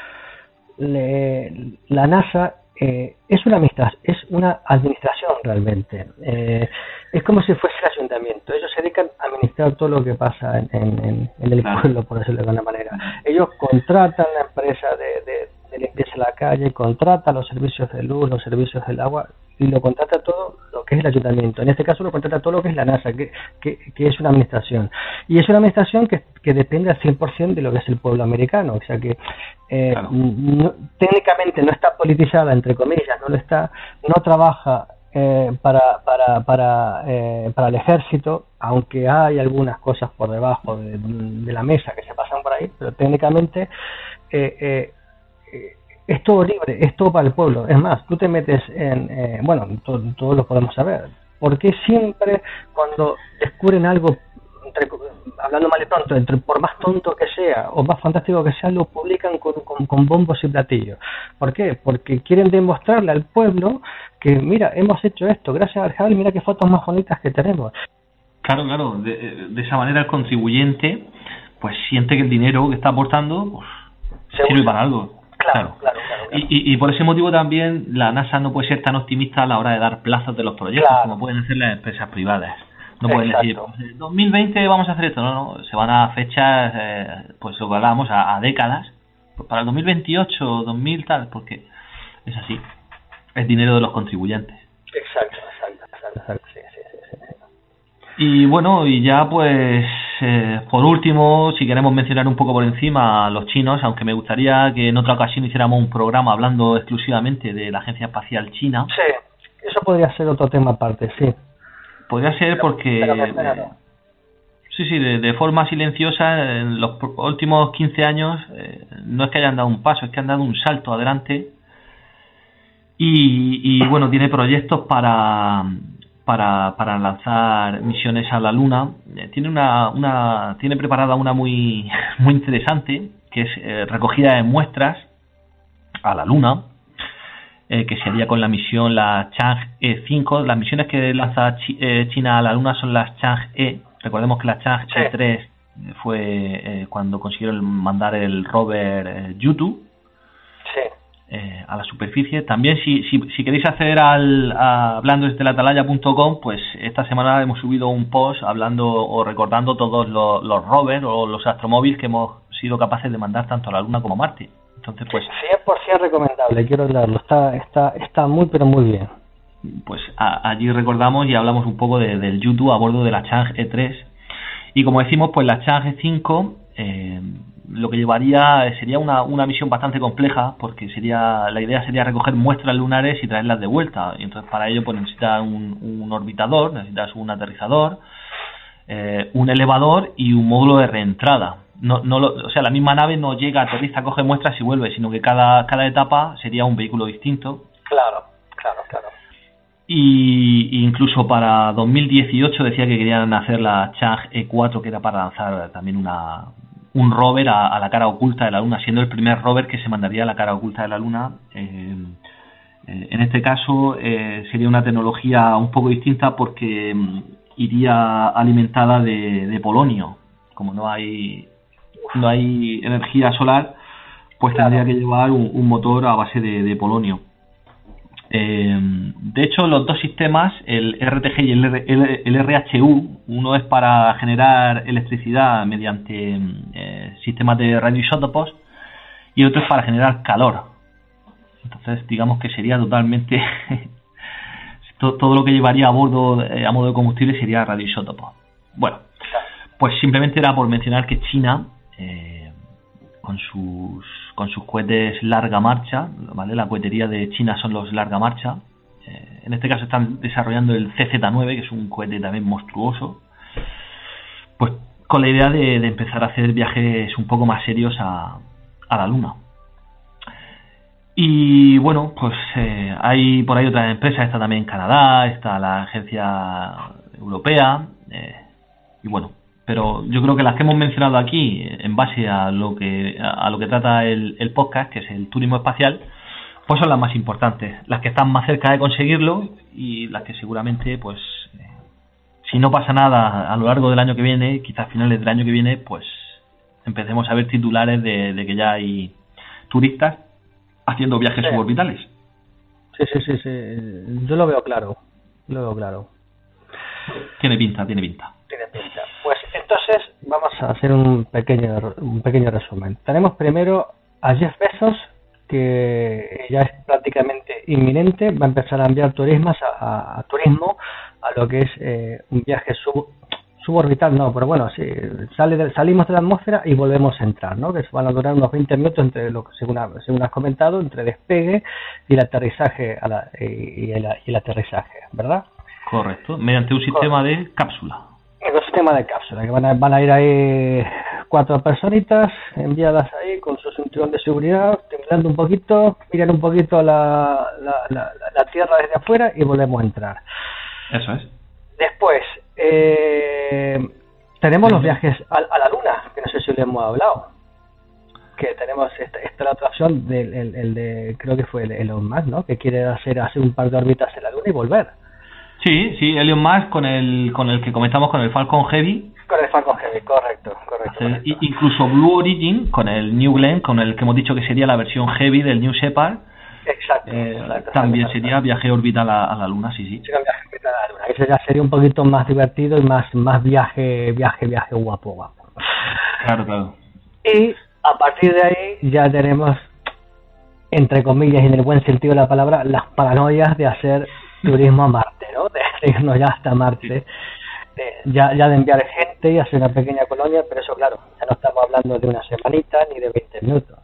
le- la NASA eh, es una administración, es una administración realmente. Eh, es como si fuese el ayuntamiento. Ellos se dedican a administrar todo lo que pasa en, en, en- en el pueblo, por decirlo de alguna manera. Ellos contratan la empresa de, de, de limpieza de la calle, contratan los servicios de luz, los servicios del agua y lo contrata todo lo que es el ayuntamiento. En este caso lo contrata todo lo que es la NASA, que, que, es una administración. Y es una administración que, que depende al 100% de lo que es el pueblo americano. O sea que eh, técnicamente no está politizada, entre comillas, no lo está, no trabaja eh, para, para, para, eh, para el ejército, aunque hay algunas cosas por debajo de, la mesa que se pasan por ahí, pero técnicamente eh, es todo libre, es todo para el pueblo. Es más, tú te metes en, bueno, todos lo podemos saber, porque siempre cuando descubren algo hablando mal y pronto, entre, por más tonto que sea o más fantástico que sea, lo publican con, con, bombos y platillos. ¿Por qué? Porque quieren demostrarle al pueblo que, mira, hemos hecho esto, gracias al Hubble, mira qué fotos más bonitas que tenemos. Claro, claro, de, esa manera el contribuyente pues siente que el dinero que está aportando pues, sirve para algo. Claro, claro, claro, Y, y, por ese motivo también la NASA no puede ser tan optimista a la hora de dar plazos de los proyectos como pueden ser las empresas privadas. No pueden decir, 2020 pues, vamos a hacer esto, no, no, se van a fechas, eh, pues lo que hablábamos, a, décadas, pues para el 2028, 2000 tal, porque es así, es dinero de los contribuyentes. Exacto, exacto, exacto, sí, sí, sí, Y bueno, y ya pues, eh, por último, si queremos mencionar un poco por encima a los chinos, aunque me gustaría que en otra ocasión hiciéramos un programa hablando exclusivamente de la Agencia Espacial China. Sí, eso podría ser otro tema aparte, sí. Podría ser porque... sí, sí, de, forma silenciosa, en los últimos 15 años, eh, no es que hayan dado un paso, es que han dado un salto adelante. Y, bueno, tiene proyectos para, para, para lanzar misiones a la Luna. Eh, tiene una, una tiene preparada una muy, *laughs* muy interesante, que es eh, recogida de muestras a la Luna eh, que se haría con la misión la Chang'e 5. Las misiones que lanza eh, China a la Luna son las Chang'e. Recordemos que la Chang'e 3 fue eh, cuando consiguieron mandar el rover Yutu a la superficie. También si, si, si queréis acceder al a hablando desde la atalaya.com, pues esta semana hemos subido un post hablando o recordando todos los, los rovers o los astromóviles que hemos sido capaces de mandar tanto a la Luna como a Marte. Entonces, pues... 100% recomendable, quiero hablarlo. Está, está, está muy, pero muy bien. Pues allí recordamos y hablamos un poco del YouTube a bordo de la Chang'e 3. Y como decimos, pues la Chang'e 5 eh, lo que llevaría sería una, una misión bastante compleja porque sería la idea sería recoger muestras lunares y traerlas de vuelta. Y entonces para ello pues necesitas un, un orbitador, necesitas un aterrizador, eh, un elevador y un módulo de reentrada no, no o sea, la misma nave no llega, aterriza, coge muestras y vuelve, sino que cada, cada etapa sería un vehículo distinto. Claro, claro, claro. Y incluso para 2018 decía que querían hacer la Chang E4, que era para lanzar también una, un rover a, la cara oculta de la Luna, siendo el primer rover que se mandaría a la cara oculta de la Luna. Eh, eh, en este caso eh, sería una tecnología un poco distinta porque mm, iría alimentada de, de polonio. Como no hay no hay energía solar, pues tendría que llevar un, motor a base de, polonio. Eh, de hecho, los dos sistemas, el RTG y el, RHU, uno es para generar electricidad mediante eh, sistemas de radioisótopos y otro es para generar calor. Entonces, digamos que sería totalmente *laughs* todo lo que llevaría a bordo eh, a modo de combustible sería radioisótopos. Bueno, pues simplemente era por mencionar que China eh, con sus con sus cohetes larga marcha, ¿vale? La cohetería de China son los larga marcha. Eh, en este caso están desarrollando el CZ9, que es un cohete también monstruoso. Pues con la idea de, empezar a hacer viajes un poco más serios a, a la Luna. Y bueno, pues eh, hay por ahí otras empresas, está también Canadá, está la agencia europea, y bueno, pero yo creo que las que hemos mencionado aquí, en base a lo que, a lo que trata el, podcast, que es el turismo espacial, pues son las más importantes, las que están más cerca de conseguirlo y las que seguramente, pues, si no pasa nada a lo largo del año que viene, quizás a finales del año que viene, pues empecemos a ver titulares de, que ya hay turistas haciendo viajes suborbitales. Sí, sí, sí, sí, yo lo veo claro, lo veo claro. Tiene pinta, tiene pinta. Tiene pinta. Entonces vamos a hacer un pequeño, un pequeño resumen. Tenemos primero a Jeff Bezos, que ya es prácticamente inminente va a empezar a enviar turismas a, a- a turismo a lo que es eh, un viaje sub, suborbital, no, pero bueno, sí, sale de- salimos de la atmósfera y volvemos a entrar, ¿no? Que van a durar unos 20 minutos entre lo que según, según has comentado, entre despegue y el aterrizaje a la- y, y el, y el aterrizaje, ¿verdad? Correcto, mediante un sistema de cápsula. Ecosistema de cápsula, que van a, van a ir ahí cuatro personitas enviadas ahí con su cinturón de seguridad, temblando un poquito, miran un poquito la, la, la, la tierra desde afuera y volvemos a entrar. Eso es. Después, eh, tenemos los viajes a, a la Luna, que no sé si le hemos hablado. Que tenemos esta, esta la otra opción del el, el de, creo que fue el Elon Musk, ¿no? Que quiere hacer, hacer un par de órbitas en la Luna y volver. Sí, sí, Elon Musk con el, con el que comentamos con el Falcon Heavy, Con el Falcon Heavy, correcto, correcto. hacer- correcto. i- incluso Blue Origin con el New Glenn, con el que hemos dicho que sería la versión Heavy del New Shepard, Exacto, eh, exacto, también exacto. sería viaje orbital a, a la Luna, sí, sí. Sería un viaje orbital a la Luna. Ese ya sería un poquito más divertido y más, más viaje, viaje, viaje guapo, guapo. Claro, claro. Y a partir de ahí ya tenemos, entre comillas y en el buen sentido de la palabra, las paranoias de hacer turismo a Marte, ¿no? De, *laughs* irnos ya hasta Marte. de- ya, ya de enviar gente y hacer una pequeña colonia, pero eso claro, ya no estamos hablando de una semanita ni de 20 minutos.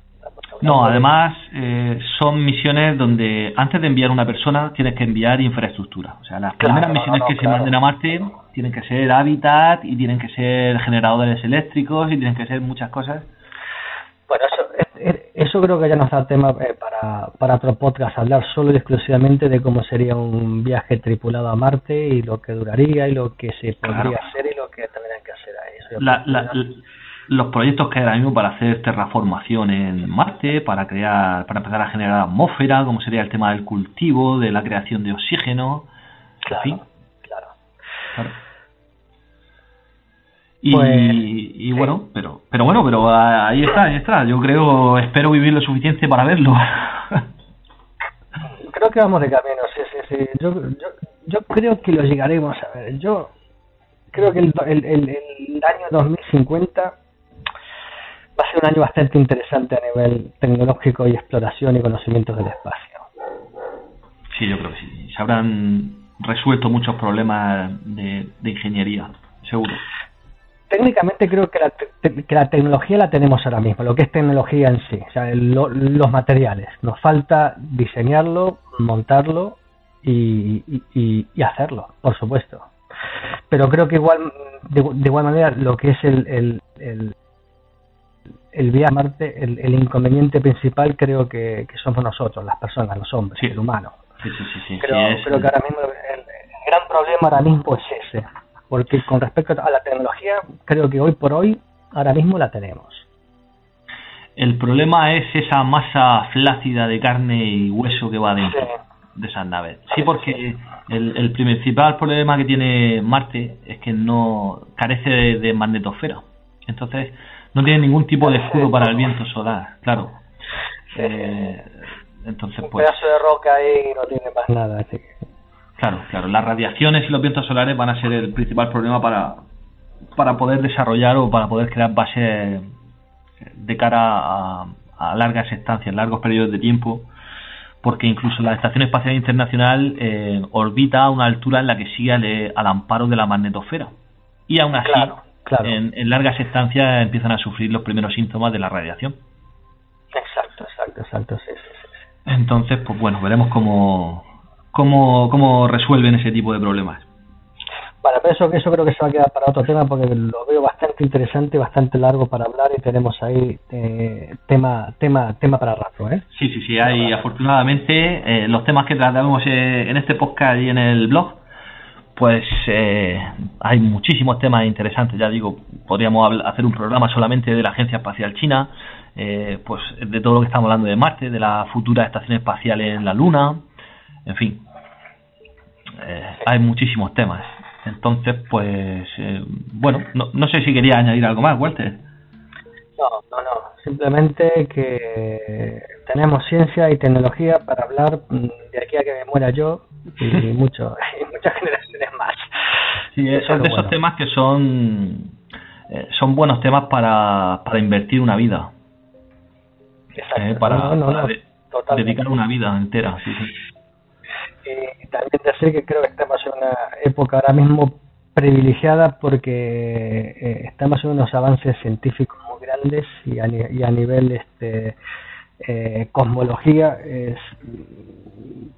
No, de- además eh, son misiones donde antes de enviar una persona tienes que enviar infraestructura. O sea, las Claro, primeras misiones no, que claro. se manden a Marte tienen que ser hábitat y tienen que ser generadores eléctricos y tienen que ser muchas cosas. Bueno, eso, es- es- eso creo que ya nos da tema eh, para, para otro podcast, hablar solo y exclusivamente de cómo sería un viaje tripulado a Marte y lo que duraría y lo que se podría Claro. hacer y lo que tendrían que hacer ahí. Eso La- la- los proyectos que hay ahora mismo para hacer terraformación en Marte, para crear, para empezar a generar atmósfera, como sería el tema del cultivo, de la creación de oxígeno, claro, en fin. claro. Claro. Y, Pues, y bueno, pero pero bueno, pero ah, ahí está, ahí está. Yo creo, espero vivir lo suficiente para verlo. *laughs* Creo que vamos de camino, sí, sí, sí. Yo, yo, yo creo que lo llegaremos a ver. Yo creo que el, el, el, el año 2050 va a ser un año bastante interesante a nivel tecnológico y exploración y conocimientos del espacio. sí, yo creo que sí. Se habrán resuelto muchos problemas de, de ingeniería, seguro. Técnicamente creo que la, te- que la tecnología la tenemos ahora mismo, lo que es tecnología en sí, o sea, lo- los materiales. Nos falta diseñarlo, montarlo y, y- y- hacerlo, por supuesto. Pero creo que igual, de, de igual manera, lo que es el, el, el, el viaje a Marte, el, el inconveniente principal creo que, que somos nosotros, las personas, los hombres, Sí. el humano. Sí, sí, sí, sí. Creo, creo que ahora mismo el gran problema ahora mismo es ese. Porque con respecto a la tecnología, creo que hoy por hoy, ahora mismo la tenemos. El problema es esa masa flácida de carne y hueso que va dentro Sí. de esas naves. Sí, porque el, el principal problema que tiene Marte es que no carece de, de magnetosfera. Entonces, no tiene ningún tipo de escudo para el viento solar, claro. Eh, entonces, Un pues, pedazo de roca ahí y no tiene más nada. Así que, claro, claro, las radiaciones y los vientos solares van a ser el principal problema para, para poder desarrollar o para poder crear bases de cara a, a largas estancias, largos periodos de tiempo, porque incluso la Estación Espacial Internacional eh, orbita a una altura en la que sigue al, eh, al amparo de la magnetosfera. Y aún así, Claro, claro. En, en largas estancias empiezan a sufrir los primeros síntomas de la radiación. exacto, exacto, exacto. Sí, sí, sí. Entonces, pues bueno, veremos cómo, cómo, cómo resuelven ese tipo de problemas. Vale, pero eso, eso creo que se va a quedar para otro tema porque lo veo bastante interesante, bastante largo para hablar y tenemos ahí eh, tema, tema, tema para rato, ¿eh? Sí, sí, sí, hay afortunadamente eh, los temas que tratamos eh, en este podcast y en el blog, pues eh, hay muchísimos temas interesantes, ya digo, podríamos hacer un programa solamente de la Agencia Espacial China, eh, pues de todo lo que estamos hablando de Marte, de la futura estación espacial en la Luna, en fin, eh, hay muchísimos temas. Entonces, pues, eh, bueno, no, no sé si quería añadir algo más, Walter. No, no, no. Simplemente que tenemos ciencia y tecnología para hablar mm, de aquí a que me muera yo y, *laughs* mucho, y muchas generaciones más. Sí, Eso son es de esos bueno. temas que son eh, son buenos temas para, para invertir una vida, Exacto. eh, para, No, no, no, para de- totalmente. dedicar una vida entera. Sí, sí. Y también decir que creo que estamos en una época ahora mismo privilegiada porque eh, estamos en unos avances científicos muy grandes y a, y a nivel este eh, cosmología es,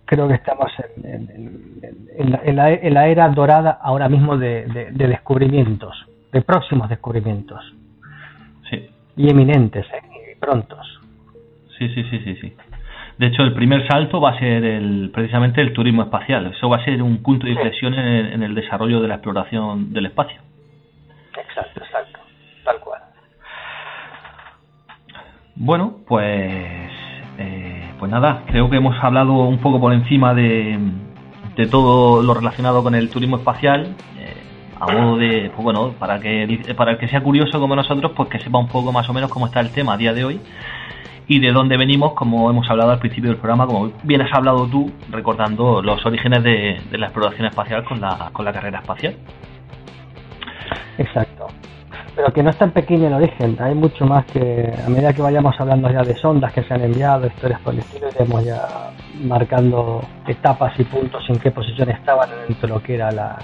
creo que estamos en, en, la, en, la, era dorada ahora mismo de, de, descubrimientos, de próximos descubrimientos. Sí. Y eminentes, ¿eh? y prontos. Sí, sí, sí, sí, sí. De hecho, el primer salto va a ser el, precisamente el turismo espacial. Eso va a ser un punto de inflexión en, el desarrollo de la exploración del espacio. Exacto, exacto, tal cual. Bueno, pues, eh, pues nada, creo que hemos hablado un poco por encima de, de todo lo relacionado con el turismo espacial. Eh, a modo de, pues bueno, para que para el que sea curioso como nosotros, pues que sepa un poco más o menos cómo está el tema a día de hoy y de dónde venimos, como hemos hablado al principio del programa, como bien has hablado tú, recordando los orígenes de, la exploración espacial con la, con la carrera espacial. Exacto. Pero que no es tan pequeño el origen, hay mucho más que a medida que vayamos hablando ya de sondas que se han enviado, historias por el estilo, iremos ya marcando etapas y puntos en qué posición estaban dentro de lo que era la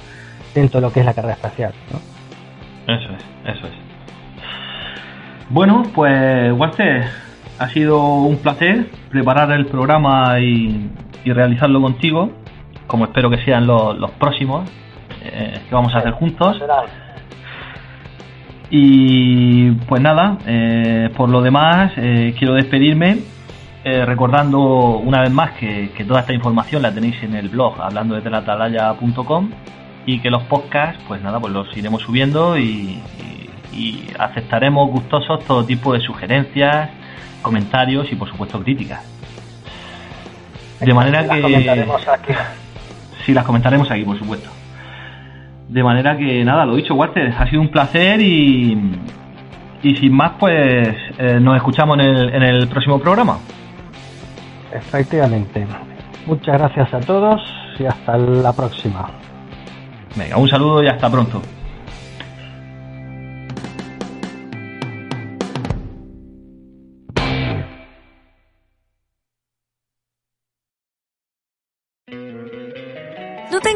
dentro de lo que es la carrera espacial. Eso es, eso es. Bueno, pues Walter, ha sido un placer preparar el programa y, realizarlo contigo, como espero que sean los, próximos eh, que vamos a hacer juntos. Y pues nada, eh, por lo demás, eh, quiero despedirme recordando una vez más que, toda esta información la tenéis en el blog hablando desde la y que los podcasts, pues nada, pues los iremos subiendo y aceptaremos gustosos todo tipo de sugerencias comentarios y por supuesto críticas. De manera que... comentaremos aquí. Sí, las comentaremos aquí, por supuesto. De manera que nada, lo dicho, Walter, ha sido un placer y, y sin más, pues eh, nos escuchamos en el, en el próximo programa. Efectivamente. Muchas gracias a todos y hasta la próxima. Venga, un saludo y hasta pronto.